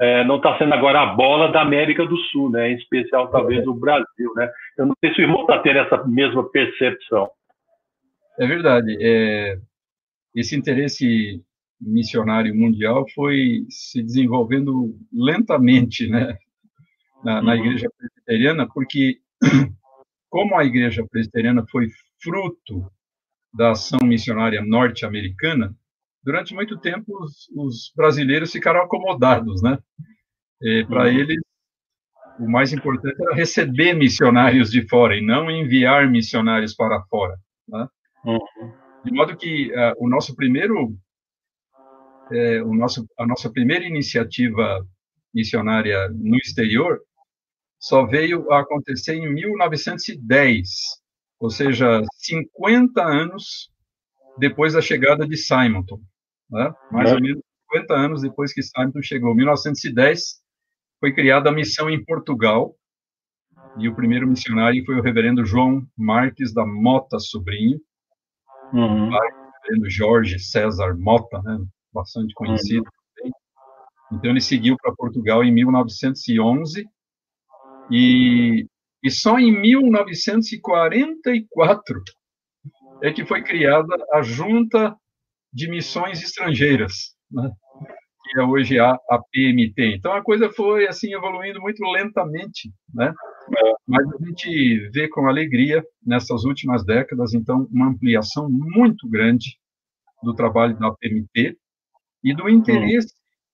é, não está sendo agora a bola da América do Sul, né? em especial talvez do Brasil. Né? Eu não sei se o irmão está tendo essa mesma percepção. É verdade. É, esse interesse missionário mundial foi se desenvolvendo lentamente né? na, na uhum. igreja presbiteriana, porque como a igreja presbiteriana foi fruto da ação missionária norte-americana, durante muito tempo os, os, brasileiros ficaram acomodados, né? Para uhum. eles, o mais importante era receber missionários de fora e não enviar missionários para fora. Né? Uhum. De modo que uh, o nosso primeiro, é, o nosso, a nossa primeira iniciativa missionária no exterior só veio a acontecer em 1910, ou seja, 50 anos depois da chegada de Simonton, né? mais é. ou menos 50 anos depois que Simonton chegou. Em 1910 foi criada a missão em Portugal, e o primeiro missionário foi o reverendo João Marques da Mota Sobrinho, uhum. pai do reverendo Jorge César Mota, né? bastante conhecido. Uhum. Então ele seguiu para Portugal em 1911 e, e só em 1944 é que foi criada a Junta de Missões Estrangeiras, né? que é hoje a, a PMT. Então a coisa foi assim evoluindo muito lentamente, né? Mas a gente vê com alegria nessas últimas décadas, então, uma ampliação muito grande do trabalho da PMT e do interesse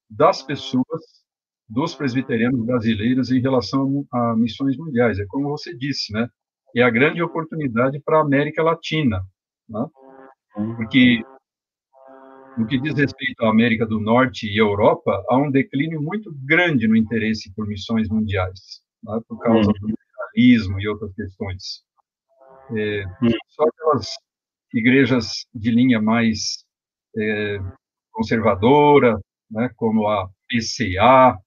das pessoas dos presbiterianos brasileiros em relação a missões mundiais. É como você disse, né? É a grande oportunidade para a América Latina, né? Porque no que diz respeito à América do Norte e Europa, há um declínio muito grande no interesse por missões mundiais, né? por causa do liberalismo e outras questões. É, só aquelas igrejas de linha mais é, conservadora, né, como a PCA,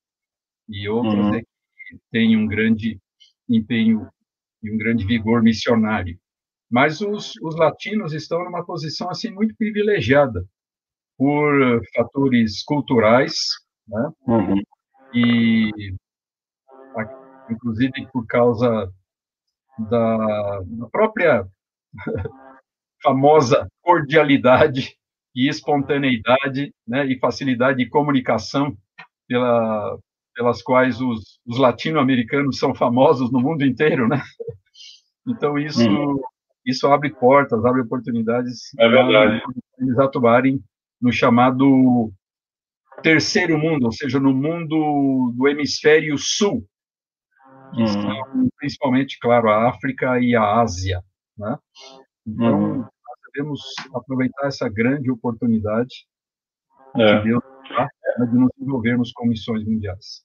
e outras uhum. é que têm um grande empenho e um grande vigor missionário. Mas os, os latinos estão numa posição assim muito privilegiada por fatores culturais, né? Uhum. E inclusive por causa da, da própria famosa cordialidade e espontaneidade, né, e facilidade de comunicação pela pelas quais os, os latino-americanos são famosos no mundo inteiro, né? Então isso hum. isso abre portas, abre oportunidades é verdade. eles atuarem no chamado terceiro mundo, ou seja, no mundo do hemisfério sul, que hum. estão principalmente, claro, a África e a Ásia, né? Então hum. nós devemos aproveitar essa grande oportunidade é. que Deus de nos envolvermos com missões mundiais.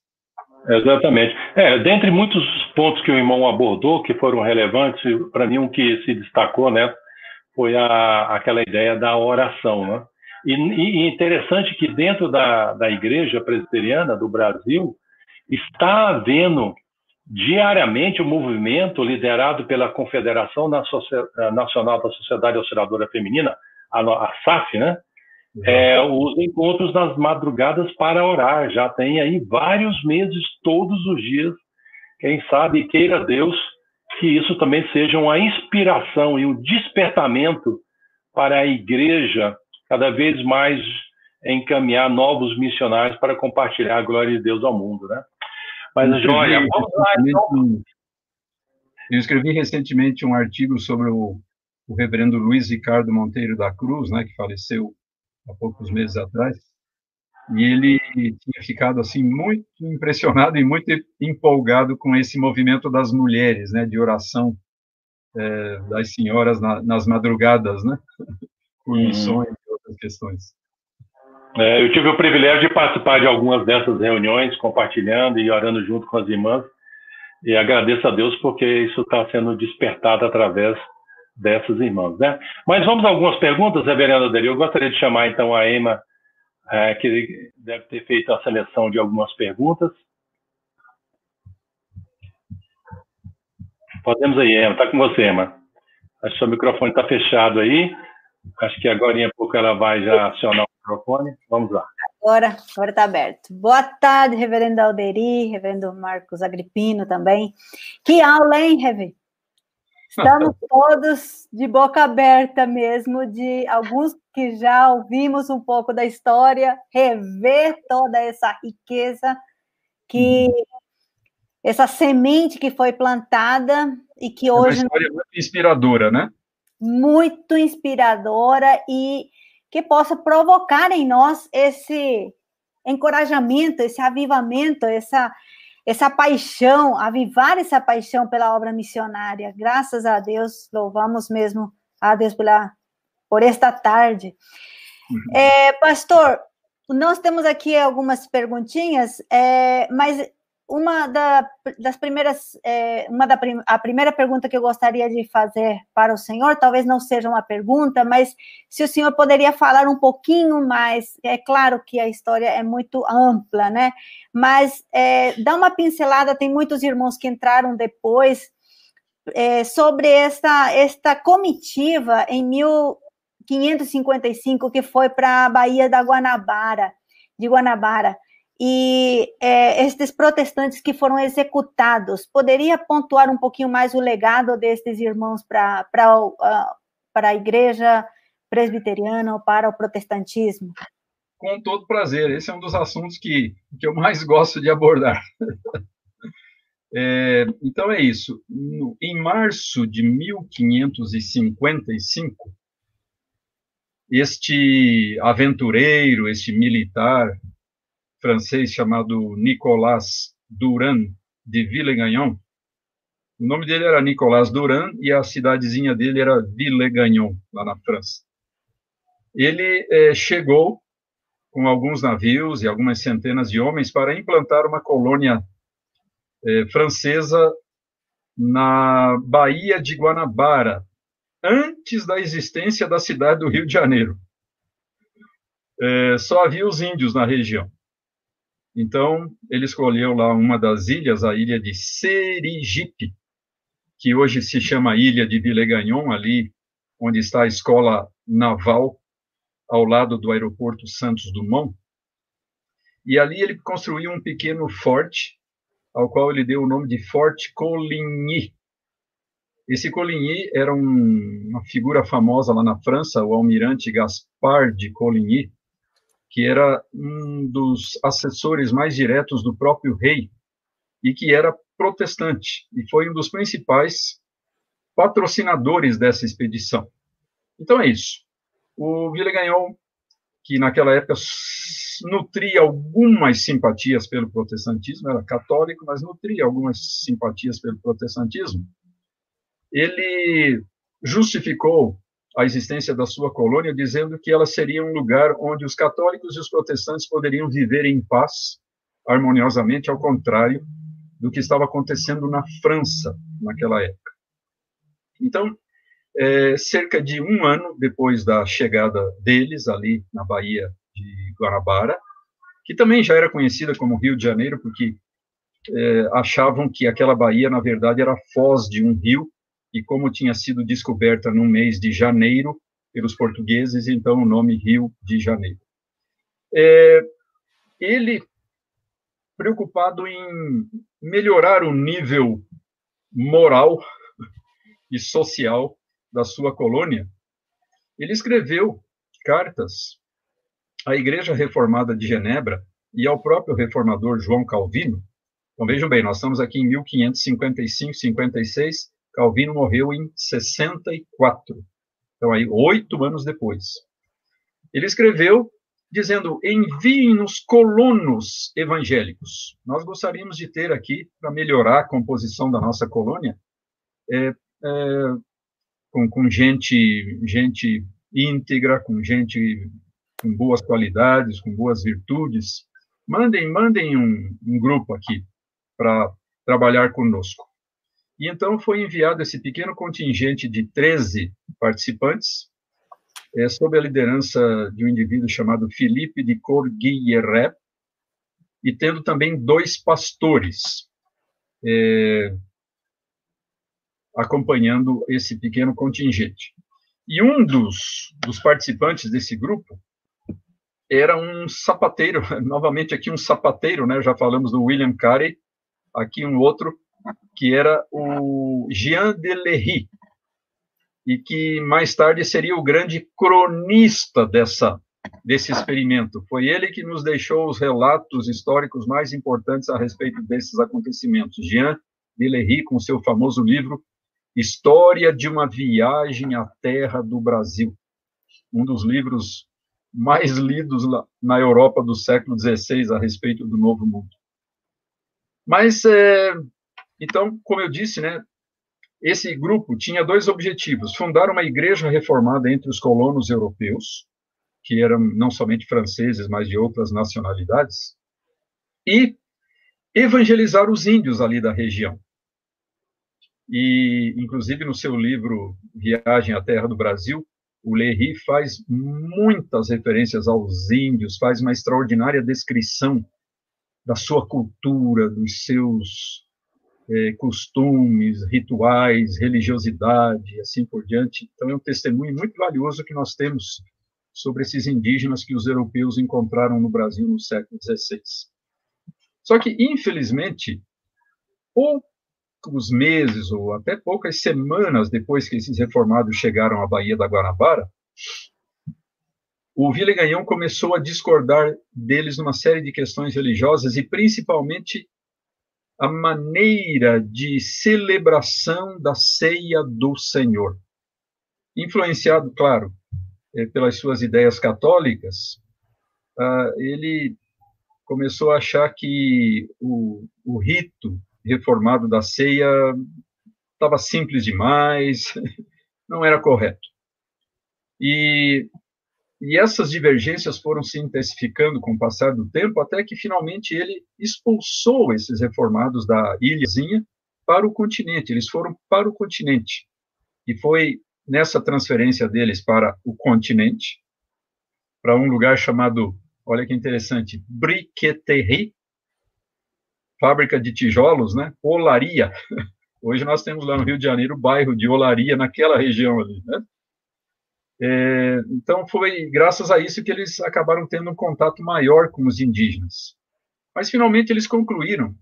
Exatamente. É, dentre muitos pontos que o irmão abordou, que foram relevantes, para mim um que se destacou, né, foi a, aquela ideia da oração, né? E, e interessante que dentro da, da Igreja Presbiteriana do Brasil está havendo diariamente um movimento liderado pela Confederação Nacional da Sociedade Auxiliadora Feminina, a, a SAF, né? É, os encontros nas madrugadas para orar. Já tem aí vários meses, todos os dias. Quem sabe, queira Deus, que isso também seja uma inspiração e um despertamento para a igreja cada vez mais encaminhar novos missionários para compartilhar a glória de Deus ao mundo, né? Mas, eu Joia, vamos lá, então. Eu escrevi recentemente um artigo sobre o, o reverendo Luiz Ricardo Monteiro da Cruz, né, que faleceu há poucos meses atrás, e ele tinha ficado assim muito impressionado e muito empolgado com esse movimento das mulheres, né, de oração é, das senhoras na, nas madrugadas, né, por uhum. missões e outras questões. É, eu tive o privilégio de participar de algumas dessas reuniões, compartilhando e orando junto com as irmãs, e agradeço a Deus porque isso está sendo despertado através dessas irmãs, né? Mas vamos a algumas perguntas, reverendo Adeli. Eu gostaria de chamar então a Emma, é, que deve ter feito a seleção de algumas perguntas. Podemos aí, Emma. Está com você, Emma. Acho que seu microfone está fechado aí. Acho que agora em pouco ela vai já acionar o microfone. Vamos lá. Agora, agora está aberto. Boa tarde, reverendo Alderi, reverendo Marcos Agripino também. Que aula, hein, Reverendo? Estamos todos de boca aberta mesmo, de alguns que já ouvimos um pouco da história, rever toda essa riqueza que uhum essa semente que foi plantada e que hoje. É uma história muito inspiradora, né? Muito inspiradora e que possa provocar em nós esse encorajamento, esse avivamento, essa, essa paixão, avivar essa paixão pela obra missionária. Graças a Deus, louvamos mesmo a Deus pela, por esta tarde. Uhum. É, pastor, nós temos aqui algumas perguntinhas, é, mas uma da, das primeiras, é, uma da a primeira pergunta que eu gostaria de fazer para o senhor, talvez não seja uma pergunta, mas se o senhor poderia falar um pouquinho mais, é claro que a história é muito ampla, né? Mas é, dá uma pincelada, tem muitos irmãos que entraram depois, é, sobre esta, esta comitiva em 1555 que foi para a Baía da Guanabara, de Guanabara e é, estes protestantes que foram executados, poderia pontuar um pouquinho mais o legado destes irmãos para a igreja presbiteriana ou para o protestantismo? Com todo prazer, esse é um dos assuntos que, que eu mais gosto de abordar. é, então é isso. No, em março de 1555, este aventureiro, este militar, francês chamado Nicolas Duran de Villegagnon. O nome dele era Nicolas Duran e a cidadezinha dele era Villegagnon, lá na França. Ele é, chegou com alguns navios e algumas centenas de homens para implantar uma colônia é, francesa na Baía de Guanabara, antes da existência da cidade do Rio de Janeiro. É, só havia os índios na região. Então, ele escolheu lá uma das ilhas, a ilha de Serigipe, que hoje se chama Ilha de Villegagnon, ali onde está a escola naval, ao lado do aeroporto Santos Dumont. E ali ele construiu um pequeno forte, ao qual ele deu o nome de Forte Coligny. Esse Coligny era um, uma figura famosa lá na França, o almirante Gaspard de Coligny, que era um dos assessores mais diretos do próprio rei e que era protestante e foi um dos principais patrocinadores dessa expedição. Então é isso. O Villegagnon, que naquela época nutria algumas simpatias pelo protestantismo, era católico, mas nutria algumas simpatias pelo protestantismo, ele justificou a existência da sua colônia, dizendo que ela seria um lugar onde os católicos e os protestantes poderiam viver em paz, harmoniosamente, ao contrário do que estava acontecendo na França naquela época. Então, é, cerca de um ano depois da chegada deles ali na Baía de Guanabara, que também já era conhecida como Rio de Janeiro, porque é, achavam que aquela baía, na verdade, era a foz de um rio e como tinha sido descoberta no mês de janeiro pelos portugueses, então o nome Rio de Janeiro. É, ele, preocupado em melhorar o nível moral e social da sua colônia, ele escreveu cartas à Igreja Reformada de Genebra e ao próprio reformador João Calvino. Então vejam bem, nós estamos aqui em 1555, 56, Calvino morreu em 64. Então, aí, oito anos depois. Ele escreveu dizendo: enviem-nos colonos evangélicos. Nós gostaríamos de ter aqui, para melhorar a composição da nossa colônia, é, é, com, com gente, gente íntegra, com gente com boas qualidades, com boas virtudes. Mandem, mandem um, um grupo aqui para trabalhar conosco. E então foi enviado esse pequeno contingente de 13 participantes, é, sob a liderança de um indivíduo chamado Felipe de Corguilleré, e tendo também dois pastores é, acompanhando esse pequeno contingente. E um dos, dos participantes desse grupo era um sapateiro, novamente aqui um sapateiro, né? Já falamos do William Carey, aqui um outro que era o Jean de Lery, e que mais tarde seria o grande cronista dessa desse experimento. Foi ele que nos deixou os relatos históricos mais importantes a respeito desses acontecimentos. Jean de Lery, com seu famoso livro História de uma Viagem à Terra do Brasil, um dos livros mais lidos na Europa do século XVI a respeito do Novo Mundo. Mas, é, então, como eu disse, né, esse grupo tinha dois objetivos: fundar uma igreja reformada entre os colonos europeus, que eram não somente franceses, mas de outras nacionalidades, e evangelizar os índios ali da região. E, inclusive, no seu livro Viagem à Terra do Brasil, o Lery faz muitas referências aos índios, faz uma extraordinária descrição da sua cultura, dos seus é, costumes, rituais, religiosidade, assim por diante. Então, é um testemunho muito valioso que nós temos sobre esses indígenas que os europeus encontraram no Brasil no século XVI. Só que, infelizmente, poucos meses ou até poucas semanas depois que esses reformados chegaram à Baía da Guanabara, o Villeganhão começou a discordar deles numa série de questões religiosas e principalmente a maneira de celebração da ceia do Senhor. Influenciado, claro, eh, pelas suas ideias católicas, ah, ele começou a achar que o, o rito reformado da ceia estava simples demais, não era correto. E e essas divergências foram se intensificando com o passar do tempo, até que finalmente ele expulsou esses reformados da ilhazinha para o continente. Eles foram para o continente. E foi nessa transferência deles para o continente, para um lugar chamado, olha que interessante, Briqueterie, fábrica de tijolos, né? Olaria. Hoje nós temos lá no Rio de Janeiro o bairro de Olaria, naquela região ali, né? É, então, foi graças a isso que eles acabaram tendo um contato maior com os indígenas. Mas, finalmente, eles concluíram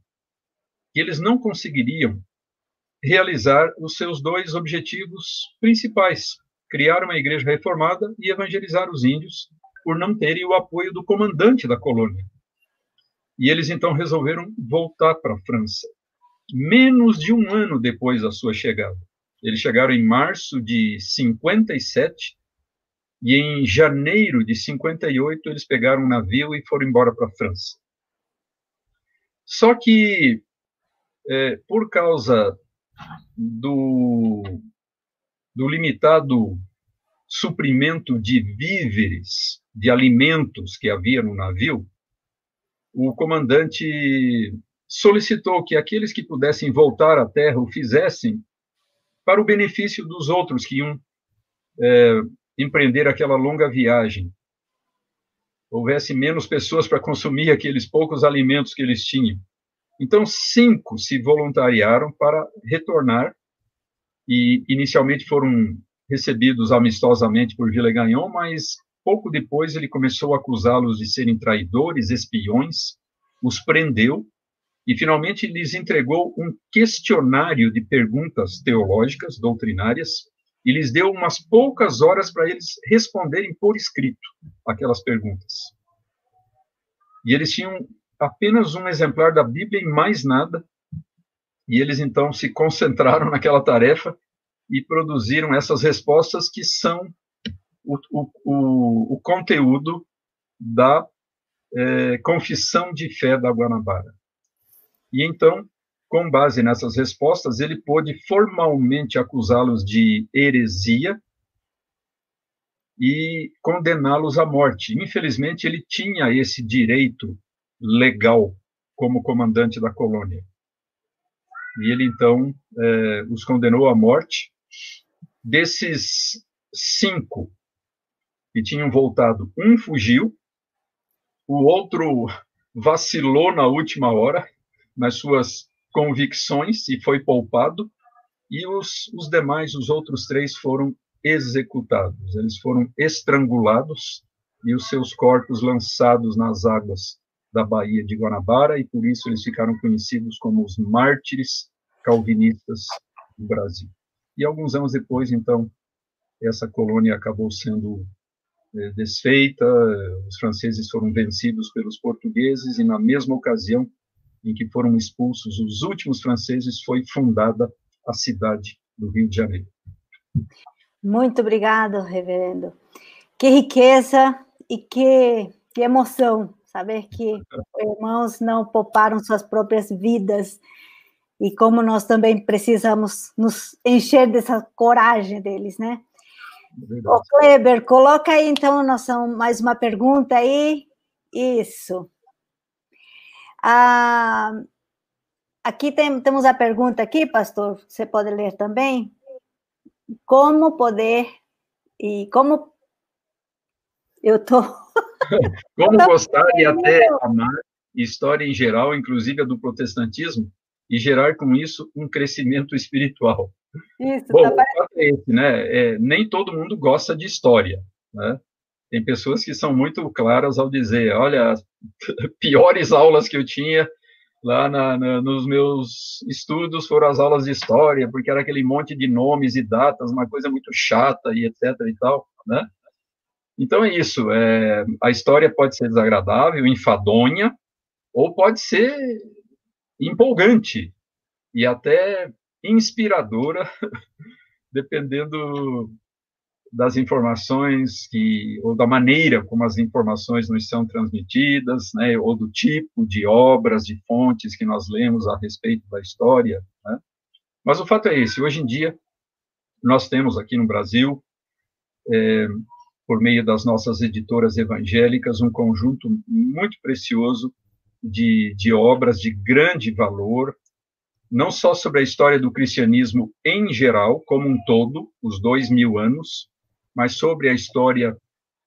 que eles não conseguiriam realizar os seus dois objetivos principais: criar uma igreja reformada e evangelizar os índios, por não terem o apoio do comandante da colônia. E eles então resolveram voltar para a França, menos de um ano depois da sua chegada. Eles chegaram em março de 57 e em janeiro de 58 eles pegaram um navio e foram embora para a França. Só que é, por causa do, do limitado suprimento de víveres, de alimentos que havia no navio, o comandante solicitou que aqueles que pudessem voltar à terra o fizessem para o benefício dos outros que iam é, empreender aquela longa viagem. Houvesse menos pessoas para consumir aqueles poucos alimentos que eles tinham. Então, cinco se voluntariaram para retornar e inicialmente foram recebidos amistosamente por Villegagnon, mas pouco depois ele começou a acusá-los de serem traidores, espiões, os prendeu e finalmente lhes entregou um questionário de perguntas teológicas, doutrinárias, e lhes deu umas poucas horas para eles responderem por escrito aquelas perguntas. E eles tinham apenas um exemplar da Bíblia e mais nada, e eles então se concentraram naquela tarefa e produziram essas respostas que são o, o, o conteúdo da é, confissão de fé da Guanabara. E então, com base nessas respostas, ele pôde formalmente acusá-los de heresia e condená-los à morte. Infelizmente, ele tinha esse direito legal como comandante da colônia. E ele, então, é, os condenou à morte. Desses cinco que tinham voltado, um fugiu, o outro vacilou na última hora nas suas convicções e foi poupado, e os, os demais, os outros três, foram executados. Eles foram estrangulados e os seus corpos lançados nas águas da Baía de Guanabara, e por isso eles ficaram conhecidos como os mártires calvinistas do Brasil. E alguns anos depois, então, essa colônia acabou sendo é, desfeita, os franceses foram vencidos pelos portugueses, e na mesma ocasião em que foram expulsos os últimos franceses, foi fundada a cidade do Rio de Janeiro. Muito obrigado, reverendo. Que riqueza e que, que emoção saber que irmãos não pouparam suas próprias vidas e como nós também precisamos nos encher dessa coragem deles, né? Ô, Kleber, coloca aí então nossa, mais uma pergunta aí. Isso. Ah, aqui tem, temos a pergunta aqui, pastor, você pode ler também. Como poder e como eu tô como gostar e até amar história em geral, inclusive a do protestantismo, e gerar com isso um crescimento espiritual. Isso, Bom, tá o fato é esse, né? É, nem todo mundo gosta de história, né? Tem pessoas que são muito claras ao dizer, olha, as piores aulas que eu tinha lá na, na, nos meus estudos foram as aulas de história, porque era aquele monte de nomes e datas, uma coisa muito chata e etc e tal, né? Então é isso. É, a história pode ser desagradável, enfadonha, ou pode ser empolgante e até inspiradora, dependendo das informações que ou da maneira como as informações nos são transmitidas, né, ou do tipo de obras, de fontes que nós lemos a respeito da história. Né? Mas o fato é esse: hoje em dia nós temos aqui no Brasil é, por meio das nossas editoras evangélicas, um conjunto muito precioso de, de obras de grande valor, não só sobre a história do cristianismo em geral, como um todo, os dois mil anos, mas sobre a história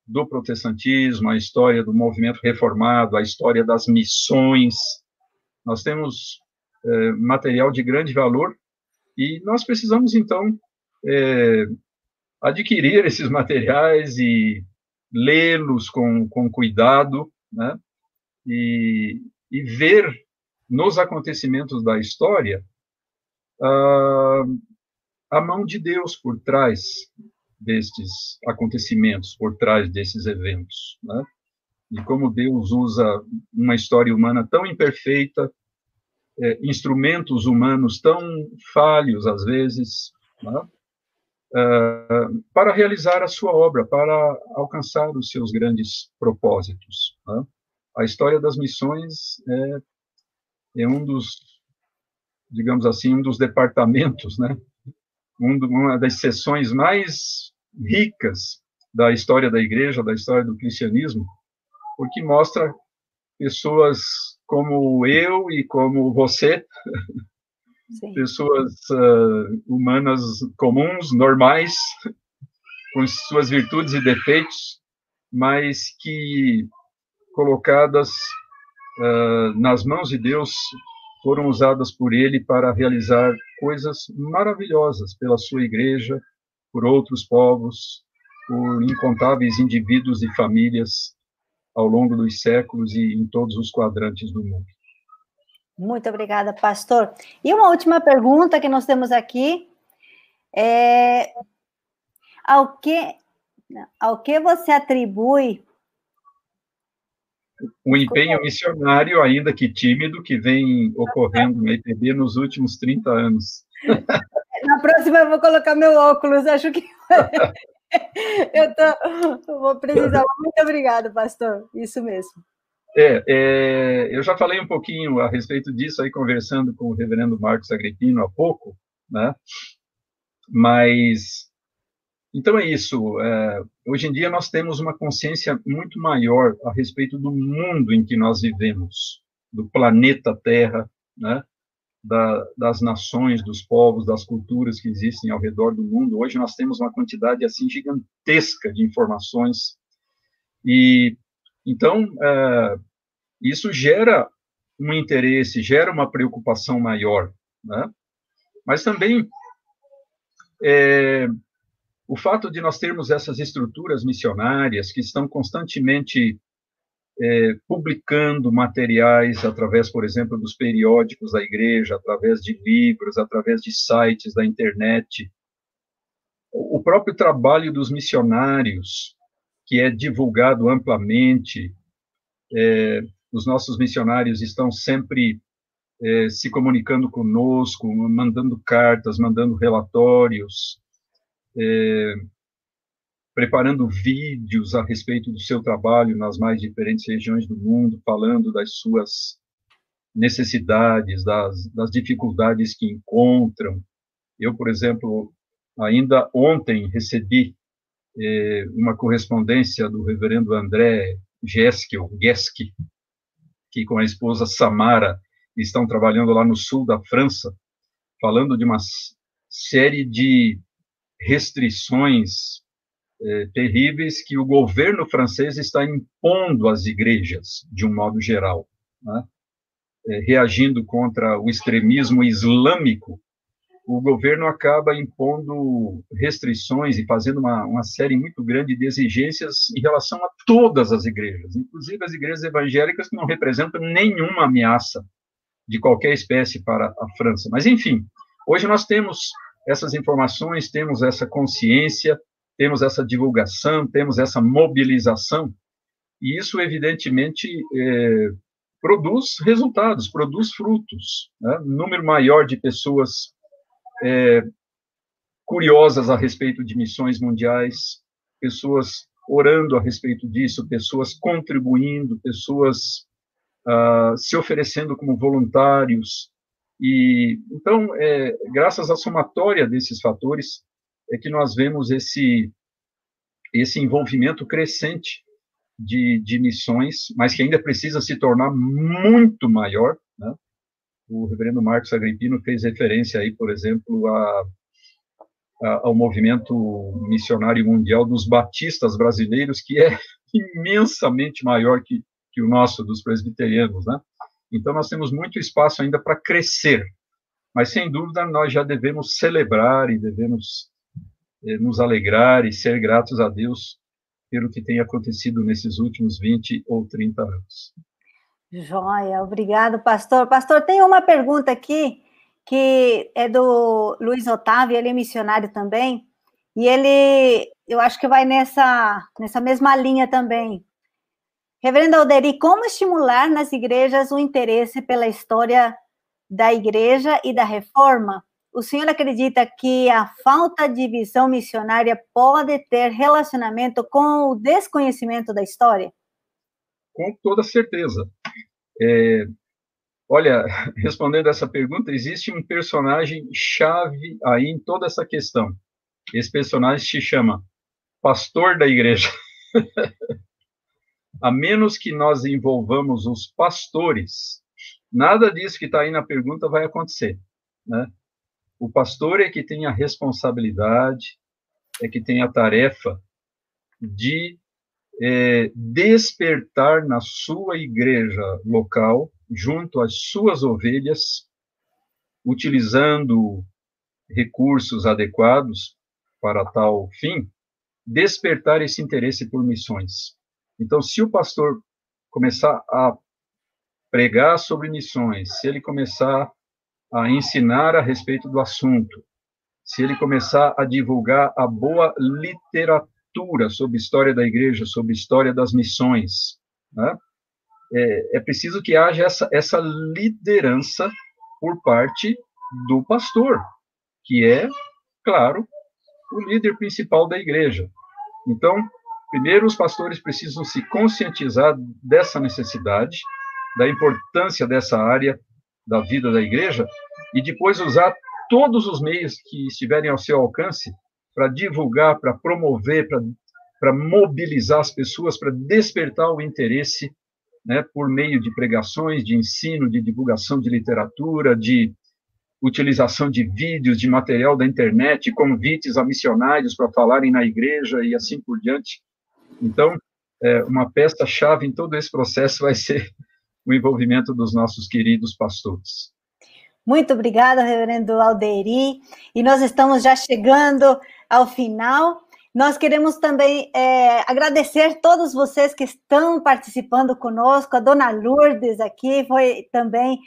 do protestantismo, a história do movimento reformado, a história das missões. Nós temos é, material de grande valor e nós precisamos, então, é, adquirir esses materiais e lê-los com, com cuidado, né? E, e ver nos acontecimentos da história uh, a mão de Deus por trás destes acontecimentos, por trás desses eventos, né? E como Deus usa uma história humana tão imperfeita, é, instrumentos humanos tão falhos às vezes, né? uh, para realizar a sua obra, para alcançar os seus grandes propósitos. Né? A história das missões é, é, um dos, digamos assim, um dos departamentos, né? Um, uma das seções mais ricas da história da igreja, da história do cristianismo, porque mostra pessoas como eu e como você, Sim. pessoas uh, humanas comuns, normais, com suas virtudes e defeitos, mas que, colocadas uh, nas mãos de Deus, foram usadas por Ele para realizar coisas maravilhosas pela sua igreja, por outros povos, por incontáveis indivíduos e famílias ao longo dos séculos e em todos os quadrantes do mundo. Muito obrigada, pastor. E uma última pergunta que nós temos aqui é ao que ao que você atribui o empenho missionário, ainda que tímido, que vem ocorrendo no IPB nos últimos 30 anos. Na próxima eu vou colocar meu óculos, acho que eu, tô, vou precisar. Muito obrigada, pastor. Isso mesmo. É, é, eu já falei um pouquinho a respeito disso aí, conversando com o reverendo Marcos Agripino há pouco, né? Mas, então é isso. É, hoje em dia nós temos uma consciência muito maior a respeito do mundo em que nós vivemos, do planeta Terra, né? Da, das nações, dos povos, das culturas que existem ao redor do mundo. Hoje nós temos uma quantidade assim gigantesca de informações e então é, isso gera um interesse, gera uma preocupação maior, né? Mas também é, o fato de nós termos essas estruturas missionárias que estão constantemente é, publicando materiais através, por exemplo, dos periódicos da igreja, através de livros, através de sites da internet. O próprio trabalho dos missionários, que é divulgado amplamente, é, os nossos missionários estão sempre é, se comunicando conosco, mandando cartas, mandando relatórios, é, preparando vídeos a respeito do seu trabalho nas mais diferentes regiões do mundo, falando das suas necessidades, das, das dificuldades que encontram. Eu, por exemplo, ainda ontem recebi é, uma correspondência do reverendo André Geskel, Geske, que com a esposa Samara estão trabalhando lá no sul da França, falando de uma série de restrições é, terríveis que o governo francês está impondo às igrejas, de um modo geral, né? é, reagindo contra o extremismo islâmico, o governo acaba impondo restrições e fazendo uma, uma série muito grande de exigências em relação a todas as igrejas, inclusive as igrejas evangélicas que não representam nenhuma ameaça de qualquer espécie para a França. Mas, enfim, hoje nós temos essas informações, temos essa consciência, temos essa divulgação, temos essa mobilização, e isso, evidentemente, é, produz resultados, produz frutos. Né? Um número maior de pessoas é, curiosas a respeito de missões mundiais, pessoas orando a respeito disso, pessoas contribuindo, pessoas uh, se oferecendo como voluntários. E então, é, graças à somatória desses fatores, é que nós vemos esse esse envolvimento crescente de, de missões, mas que ainda precisa se tornar muito maior, né? o reverendo Marcos Agripino fez referência aí, por exemplo, a, a, ao movimento missionário mundial dos batistas brasileiros, que é imensamente maior que, que o nosso, dos presbiterianos, né? Então, nós temos muito espaço ainda para crescer, mas, sem dúvida, nós já devemos celebrar e devemos eh, nos alegrar e ser gratos a Deus pelo que tem acontecido nesses últimos 20 ou 30 anos. Joia, obrigado, pastor. Pastor, tem uma pergunta aqui que é do Luiz Otávio, ele é missionário também, e ele, eu acho que vai nessa, nessa mesma linha também. Reverendo Alderi, como estimular nas igrejas o interesse pela história da igreja e da reforma? O senhor acredita que a falta de visão missionária pode ter relacionamento com o desconhecimento da história? Com toda certeza. É, olha, respondendo essa pergunta, existe um personagem chave aí em toda essa questão. Esse personagem se chama pastor da igreja. a menos que nós envolvamos os pastores, nada disso que está aí na pergunta vai acontecer. Né? O pastor é que tem a responsabilidade, é que tem a tarefa de é, despertar na sua igreja local, junto às suas ovelhas, utilizando recursos adequados para tal fim, despertar esse interesse por missões. Então, se o pastor começar a pregar sobre missões, se ele começar a ensinar a respeito do assunto, se ele começar a divulgar a boa literatura, sobre história da igreja, sobre história das missões. Né? É, é, preciso que haja essa, essa liderança por parte do pastor, que é, claro, o líder principal da igreja. Então, primeiro os pastores precisam se conscientizar dessa necessidade, da importância dessa área da vida da igreja e depois usar todos os meios que estiverem ao seu alcance para divulgar, para promover, para mobilizar as pessoas, para despertar o interesse né, por meio de pregações, de ensino, de divulgação de literatura, de utilização de vídeos, de material da internet, convites a missionários para falarem na igreja e assim por diante. Então, é, uma peça-chave em todo esse processo vai ser o envolvimento dos nossos queridos pastores. Muito obrigada, reverendo Alderi. E nós estamos já chegando ao final. Nós queremos também é, agradecer todos vocês que estão participando conosco. A dona Lourdes aqui foi também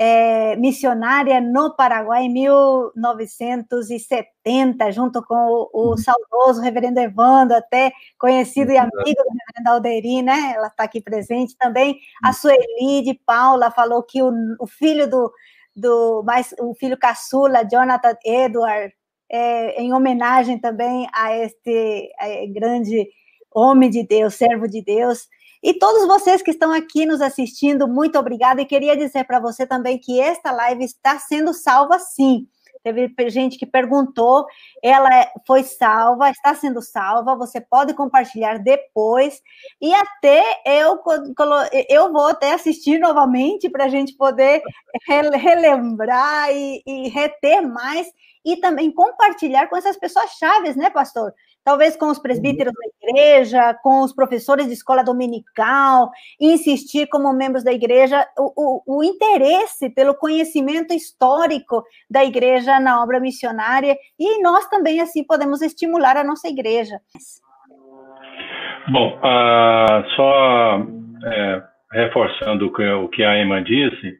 é, missionária no Paraguai em 1970, junto com o, o uhum. saudoso reverendo Evando, até conhecido e amigo do reverendo Alderi, né? Ela está aqui presente também. A uhum. Sueli de Paula falou que o, o filho do, do mais o filho caçula, Jonathan Edward, é, em homenagem também a este a grande homem de Deus, servo de Deus. E todos vocês que estão aqui nos assistindo, muito obrigada. E queria dizer para você também que esta live está sendo salva sim. Teve gente que perguntou, ela é, foi salva, está sendo salva, você pode compartilhar depois, e até eu, eu vou até assistir novamente para a gente poder relembrar e, e reter mais, e também compartilhar com essas pessoas chaves, né, pastor? Talvez com os presbíteros da igreja, com os professores de escola dominical, insistir como membros da igreja o, o, o, interesse pelo conhecimento histórico da igreja na obra missionária e nós também assim podemos estimular a nossa igreja. Bom, uh, só é, reforçando o que, o que, a Emma disse,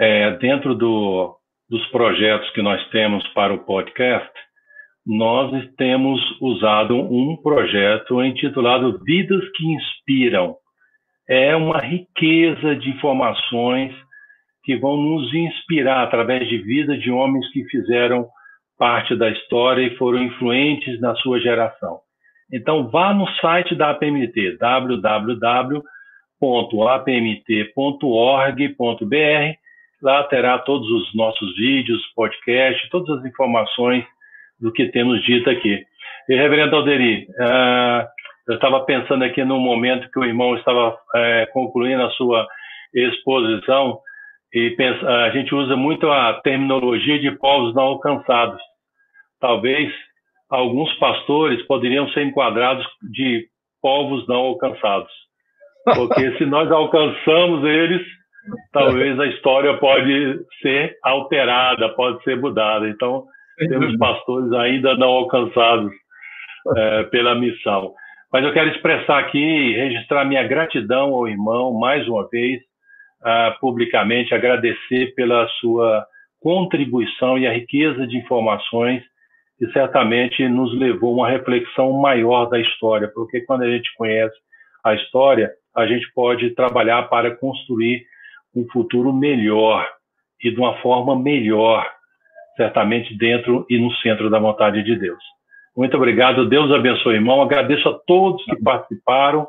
é, dentro do, dos projetos que nós temos para o podcast, nós temos usado um projeto intitulado Vidas que Inspiram. É uma riqueza de informações que vão nos inspirar através de vida de homens que fizeram parte da história e foram influentes na sua geração. Então, vá no site da APMT, www.apmt.org.br. Lá terá todos os nossos vídeos, podcasts, todas as informações do que temos dito aqui. E, reverendo Alderi, uh, eu estava pensando aqui no momento que o irmão estava uh, concluindo a sua exposição, e pensa, a gente usa muito a terminologia de povos não alcançados. Talvez alguns pastores poderiam ser enquadrados de povos não alcançados. Porque se nós alcançamos eles, talvez a história pode ser alterada, pode ser mudada. Então, temos pastores ainda não alcançados é, pela missão. Mas eu quero expressar aqui, registrar minha gratidão ao irmão, mais uma vez, uh, publicamente, agradecer pela sua contribuição e a riqueza de informações que certamente nos levou a uma reflexão maior da história, porque quando a gente conhece a história, a gente pode trabalhar para construir um futuro melhor e de uma forma melhor certamente dentro e no centro da vontade de Deus. Muito obrigado, Deus abençoe, irmão. Agradeço a todos que participaram.